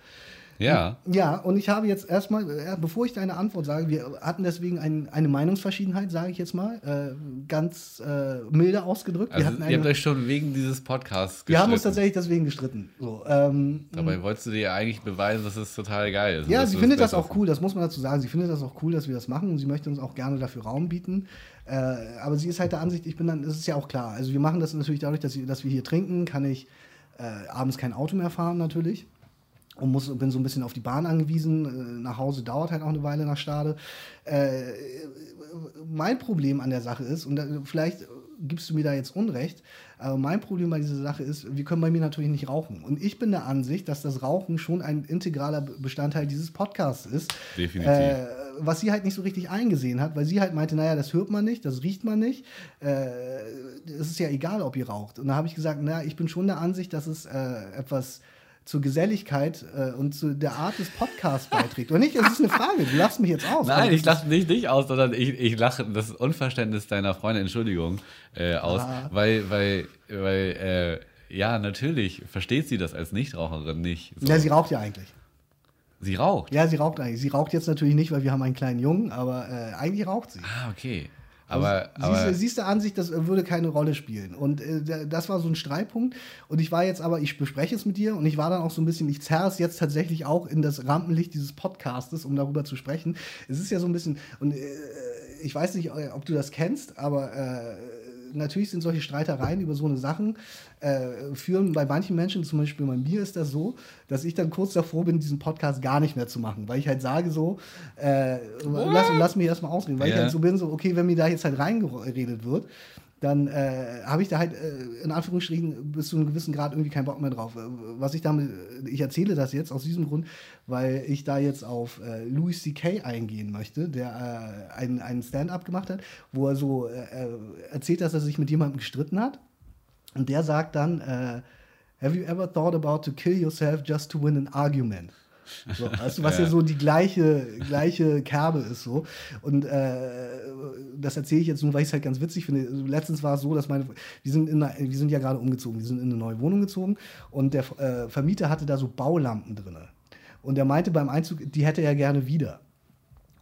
Ja. Ja, und ich habe jetzt erstmal, äh, bevor ich deine Antwort sage, wir hatten deswegen ein, eine Meinungsverschiedenheit, sage ich jetzt mal, äh, ganz äh, milde ausgedrückt. Also, wir, hatten ihr habt eine, euch schon wegen dieses Podcasts wir haben uns gestritten. tatsächlich deswegen gestritten. So, ähm, Dabei wolltest du dir ja eigentlich beweisen, dass es total geil ist. ja, sie findet das auch cool, das muss man dazu sagen. Sie findet das auch cool, dass wir das machen und sie möchte uns auch gerne dafür Raum bieten. Äh, aber sie ist halt der Ansicht, ich bin dann, das ist ja auch klar. Also wir machen das natürlich dadurch, dass, dass wir hier trinken, kann ich äh, abends kein Auto mehr fahren natürlich. Und muss, bin so ein bisschen auf die Bahn angewiesen. Äh, nach Hause dauert halt auch eine Weile nach Stade. Äh, mein Problem an der Sache ist, und da, vielleicht gibst du mir da jetzt Unrecht, aber mein Problem bei dieser Sache ist, wir können bei mir natürlich nicht rauchen. Und ich bin der Ansicht, dass das Rauchen schon ein integraler Bestandteil dieses Podcasts ist. Definitiv. Äh, was sie halt nicht so richtig eingesehen hat, weil sie halt meinte, naja, das hört man nicht, das riecht man nicht. Äh, es ist ja egal, ob ihr raucht. Und da habe ich gesagt, naja, ich bin schon der Ansicht, dass es äh, etwas zur Geselligkeit äh, und zu der Art des Podcasts beiträgt. Oder nicht? Es ist eine Frage. Du lachst mich jetzt aus. Nein, ich lache nicht dich aus, sondern ich, ich lache das Unverständnis deiner Freundin, Entschuldigung, äh, aus, Ah. weil, weil, weil äh, ja, natürlich versteht sie das als Nichtraucherin nicht. So. Ja, sie raucht ja eigentlich. sie raucht. Ja, sie raucht eigentlich. Sie raucht jetzt natürlich nicht, weil wir haben einen kleinen Jungen, aber äh, eigentlich raucht sie. Ah, okay. Aber, sie, aber ist, sie ist der Ansicht, das würde keine Rolle spielen. Und äh, das war so ein Streitpunkt. Und ich war jetzt aber, ich bespreche es mit dir und ich war dann auch so ein bisschen, ich zerre es jetzt tatsächlich auch in das Rampenlicht dieses Podcastes, um darüber zu sprechen. Es ist ja so ein bisschen, und äh, ich weiß nicht, ob du das kennst, aber äh, natürlich sind solche Streitereien über so eine Sachen, äh, führen bei manchen Menschen, zum Beispiel bei mir ist das so, dass ich dann kurz davor bin, diesen Podcast gar nicht mehr zu machen, weil ich halt sage so, äh, lass, lass mich erstmal ausreden, weil ich Ja. halt so bin, so, okay, wenn mir da jetzt halt reingeredet wird, dann äh, habe ich da halt äh, in Anführungsstrichen bis zu einem gewissen Grad irgendwie keinen Bock mehr drauf. Äh, Was ich damit, ich erzähle das jetzt aus diesem Grund, weil ich da jetzt auf äh, Louis C.K. eingehen möchte, der äh, einen, einen Stand-up gemacht hat, wo er so äh, äh, erzählt, dass er sich mit jemandem gestritten hat. Und der sagt dann, äh, Have you ever thought about to kill yourself just to win an argument? So, [LAUGHS] du, was ja. so die gleiche, gleiche Kerbe ist so. Und äh, das erzähle ich jetzt nur, weil ich es halt ganz witzig finde. Letztens war es so, dass meine, wir sind, in eine, wir sind ja gerade umgezogen, wir sind in eine neue Wohnung gezogen und der äh, Vermieter hatte da so Baulampen drin. Und er meinte beim Einzug, die hätte er gerne wieder.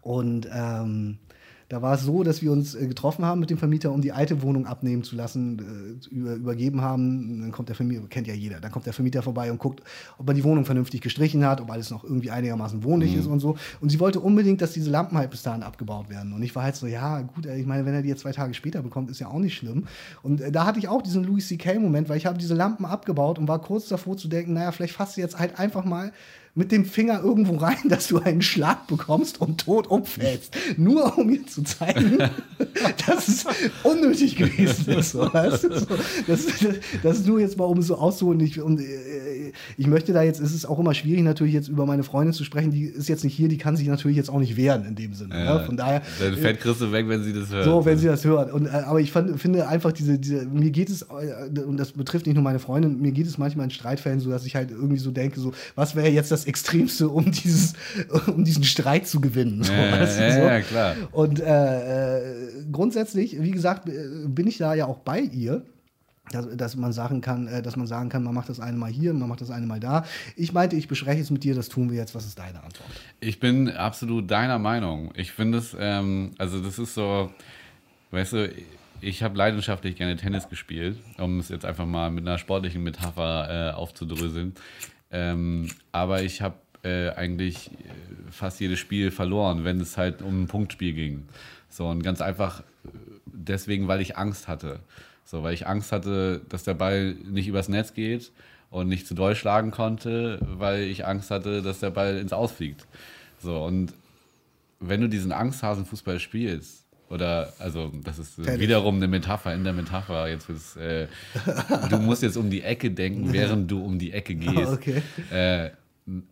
Und ähm, da war es so, dass wir uns äh, getroffen haben mit dem Vermieter, um die alte Wohnung abnehmen zu lassen, äh, über, übergeben haben. Dann kommt der Vermieter, kennt ja jeder, dann kommt der Vermieter vorbei und guckt, ob er die Wohnung vernünftig gestrichen hat, ob alles noch irgendwie einigermaßen wohnlich mhm. ist und so. Und sie wollte unbedingt, dass diese Lampen halt bis dahin abgebaut werden. Und ich war halt so, ja, gut, ich meine, wenn er die jetzt zwei Tage später bekommt, ist ja auch nicht schlimm. Und äh, da hatte ich auch diesen Louis C.K.-Moment, weil ich habe diese Lampen abgebaut und war kurz davor zu denken, naja, vielleicht fasst du jetzt halt einfach mal mit dem Finger irgendwo rein, [LAUGHS] dass du einen Schlag bekommst und tot umfällst. Nur um mir zu zeigen, [LAUGHS] dass es unnötig gewesen ist. So, weißt du? so, das, das, ist nur jetzt mal, um es so auszuholen. Ich, und, äh, ich möchte da jetzt, es ist auch immer schwierig, natürlich jetzt über meine Freundin zu sprechen. Die ist jetzt nicht hier, die kann sich natürlich jetzt auch nicht wehren in dem Sinne. Ja, ja. Von daher. Dann fällt Christel weg, wenn sie das hört. So, wenn sie das hört. Und, äh, aber ich fand, finde einfach diese, diese, mir geht es, äh, und das betrifft nicht nur meine Freundin, mir geht es manchmal in Streitfällen so, dass ich halt irgendwie so denke, so, was wäre jetzt das Extremste, um, dieses, um diesen Streit zu gewinnen. So, ja, weißt du, so. ja, klar. Und äh, grundsätzlich, wie gesagt, bin ich da ja auch bei ihr. Dass, dass, man sagen kann, äh, dass man sagen kann, man macht das eine Mal hier, man macht das eine Mal da. Ich meinte, ich bespreche es mit dir, das tun wir jetzt. Was ist deine Antwort? Ich bin absolut deiner Meinung. Ich finde es, ähm, also das ist so, weißt du, ich habe leidenschaftlich gerne Tennis gespielt, um es jetzt einfach mal mit einer sportlichen Metapher äh, aufzudröseln. Ähm, aber ich habe äh, eigentlich äh, fast jedes Spiel verloren, wenn es halt um ein Punktspiel ging. So und ganz einfach äh, deswegen, weil ich Angst hatte. So, weil ich Angst hatte, dass der Ball nicht übers Netz geht und nicht zu doll schlagen konnte, weil ich Angst hatte, dass der Ball ins Ausfliegt. So, und wenn du diesen Angsthasenfußball spielst, oder, also, das ist Tennis. wiederum eine Metapher in der Metapher. Jetzt ist, äh, du musst jetzt um die Ecke denken, während du um die Ecke [LAUGHS] gehst. Okay. Äh,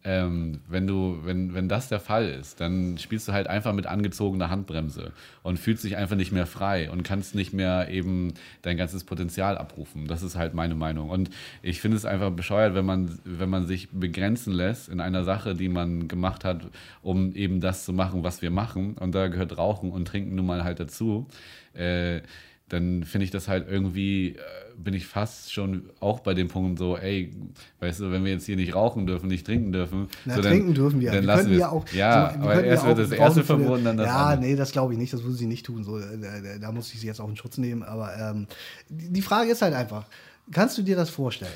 ähm, wenn du, wenn, wenn das der Fall ist, dann spielst du halt einfach mit angezogener Handbremse und fühlst dich einfach nicht mehr frei und kannst nicht mehr eben dein ganzes Potenzial abrufen. Das ist halt meine Meinung. Und ich finde es einfach bescheuert, wenn man, wenn man sich begrenzen lässt in einer Sache, die man gemacht hat, um eben das zu machen, was wir machen. Und da gehört Rauchen und Trinken nun mal halt dazu. Äh, dann finde ich das halt irgendwie, äh, bin ich fast schon auch bei dem Punkt so, ey, weißt du, wenn wir jetzt hier nicht rauchen dürfen, nicht trinken dürfen. Na, so, trinken dann, dürfen wir. Dann wir lassen wir ja auch. Ja, so, aber erst wird das erste verboten, dann das Ja, andere. nee, das glaube ich nicht, das würde sie nicht tun. So, da, da, muss ich sie jetzt auch in Schutz nehmen. Aber ähm, die Frage ist halt einfach, kannst du dir das vorstellen?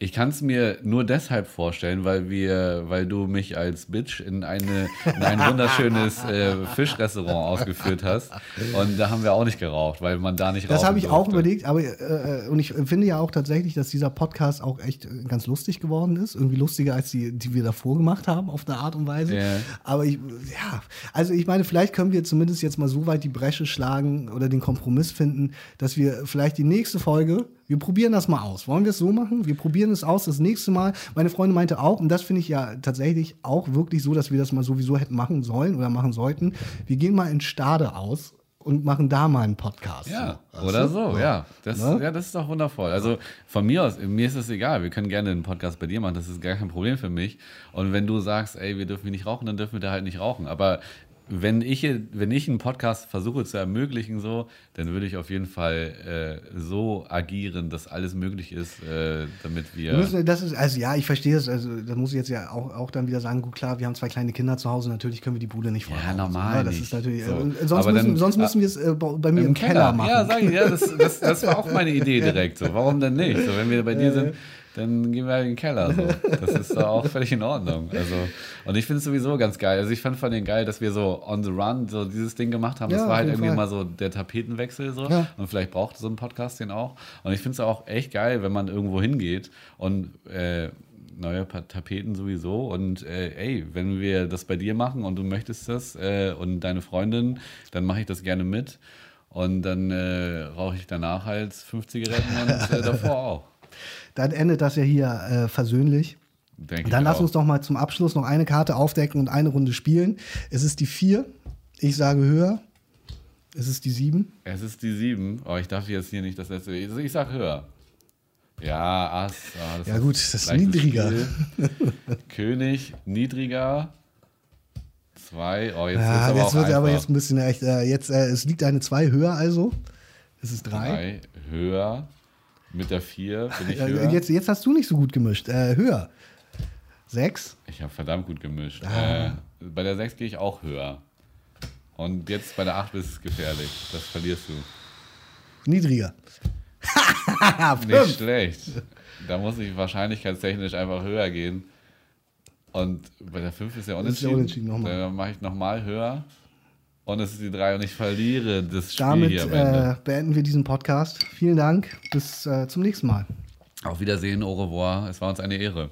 Ich kann es mir nur deshalb vorstellen, weil wir, weil du mich als Bitch in, eine, in ein wunderschönes äh, Fischrestaurant ausgeführt hast. Und da haben wir auch nicht geraucht, weil man da nicht raucht. Das habe ich durfte. auch überlegt, aber äh, und ich finde ja auch tatsächlich, dass dieser Podcast auch echt ganz lustig geworden ist. Irgendwie lustiger als die, die wir davor gemacht haben, auf eine Art und Weise. Yeah. Aber ich, ja, also ich meine, vielleicht können wir zumindest jetzt mal so weit die Bresche schlagen oder den Kompromiss finden, dass wir vielleicht die nächste Folge wir probieren das mal aus. Wollen wir es so machen? Wir probieren es aus das nächste Mal. Meine Freundin meinte auch, und das finde ich ja tatsächlich auch wirklich so, dass wir das mal sowieso hätten machen sollen oder machen sollten. Wir gehen mal in Stade aus und machen da mal einen Podcast. Ja, oder so, ja. Das, ne? ja. das ist doch wundervoll. Also von mir aus, mir ist es egal. Wir können gerne einen Podcast bei dir machen. Das ist gar kein Problem für mich. Und wenn du sagst, ey, wir dürfen nicht rauchen, dann dürfen wir da halt nicht rauchen. Aber wenn ich, wenn ich einen Podcast versuche zu ermöglichen, so, dann würde ich auf jeden Fall äh, so agieren, dass alles möglich ist, äh, damit wir. Müssen, das ist, also ja, ich verstehe es. Also, da muss ich jetzt ja auch, auch dann wieder sagen, gut, klar, wir haben zwei kleine Kinder zu Hause, natürlich können wir die Bude nicht fahren. Ja, normal. Das ist natürlich. So. Äh, sonst, müssen, dann, sonst müssen wir es äh, bei mir im, im Keller, Keller, machen. Ja, sag ich, ja, das, das, das war auch meine Idee [LAUGHS] direkt. So. Warum denn nicht? So, wenn wir bei dir sind dann gehen wir halt in den Keller. So. Das ist da auch völlig in Ordnung. Also, und ich finde es sowieso ganz geil. Also ich fand von den geil, dass wir so on the run so dieses Ding gemacht haben. Ja, das war halt irgendwie Fall. mal so der Tapetenwechsel so. Ja. Und vielleicht braucht so ein Podcast den auch. Und ich finde es auch echt geil, wenn man irgendwo hingeht und äh, neue Tapeten sowieso. Und äh, ey, wenn wir das bei dir machen und du möchtest das äh, und deine Freundin, dann mache ich das gerne mit. Und dann äh, rauche ich danach halt fünf Zigaretten und äh, davor auch. Dann endet das ja hier äh, versöhnlich. Denke Dann lass auch. uns doch mal zum Abschluss noch eine Karte aufdecken und eine Runde spielen. Es ist die 4. Ich sage höher. Es ist die 7. Es ist die sieben. Oh, ich darf jetzt hier nicht das letzte. Ich, ich sag höher. Ja, Ass. Ah, Ja, gut, das ist niedriger. [LAUGHS] König, niedriger. Zwei. Oh, jetzt, Ja, jetzt wird aber jetzt ein bisschen echt. Äh, jetzt, äh, es liegt eine 2 höher, also. Es ist 3. Drei, höher. Mit der vier bin ich höher. jetzt, jetzt hast du nicht so gut gemischt. Äh, höher. 6. Ich habe verdammt gut gemischt. Ah. Äh, bei der 6 gehe ich auch höher. Und jetzt bei der 8 ist es gefährlich. Das verlierst du. Niedriger. [LAUGHS] Nicht schlecht. Da muss ich wahrscheinlichkeitstechnisch einfach höher gehen. Und bei der 5 ist ja Das ist ja unentschieden. unentschieden nochmal. Dann mache ich nochmal höher. Und es ist die 3 und ich verliere das Spiel Damit hier am Ende. äh, beenden wir diesen Podcast. Vielen Dank. Bis äh, zum nächsten Mal. Auf Wiedersehen, au revoir. Es war uns eine Ehre.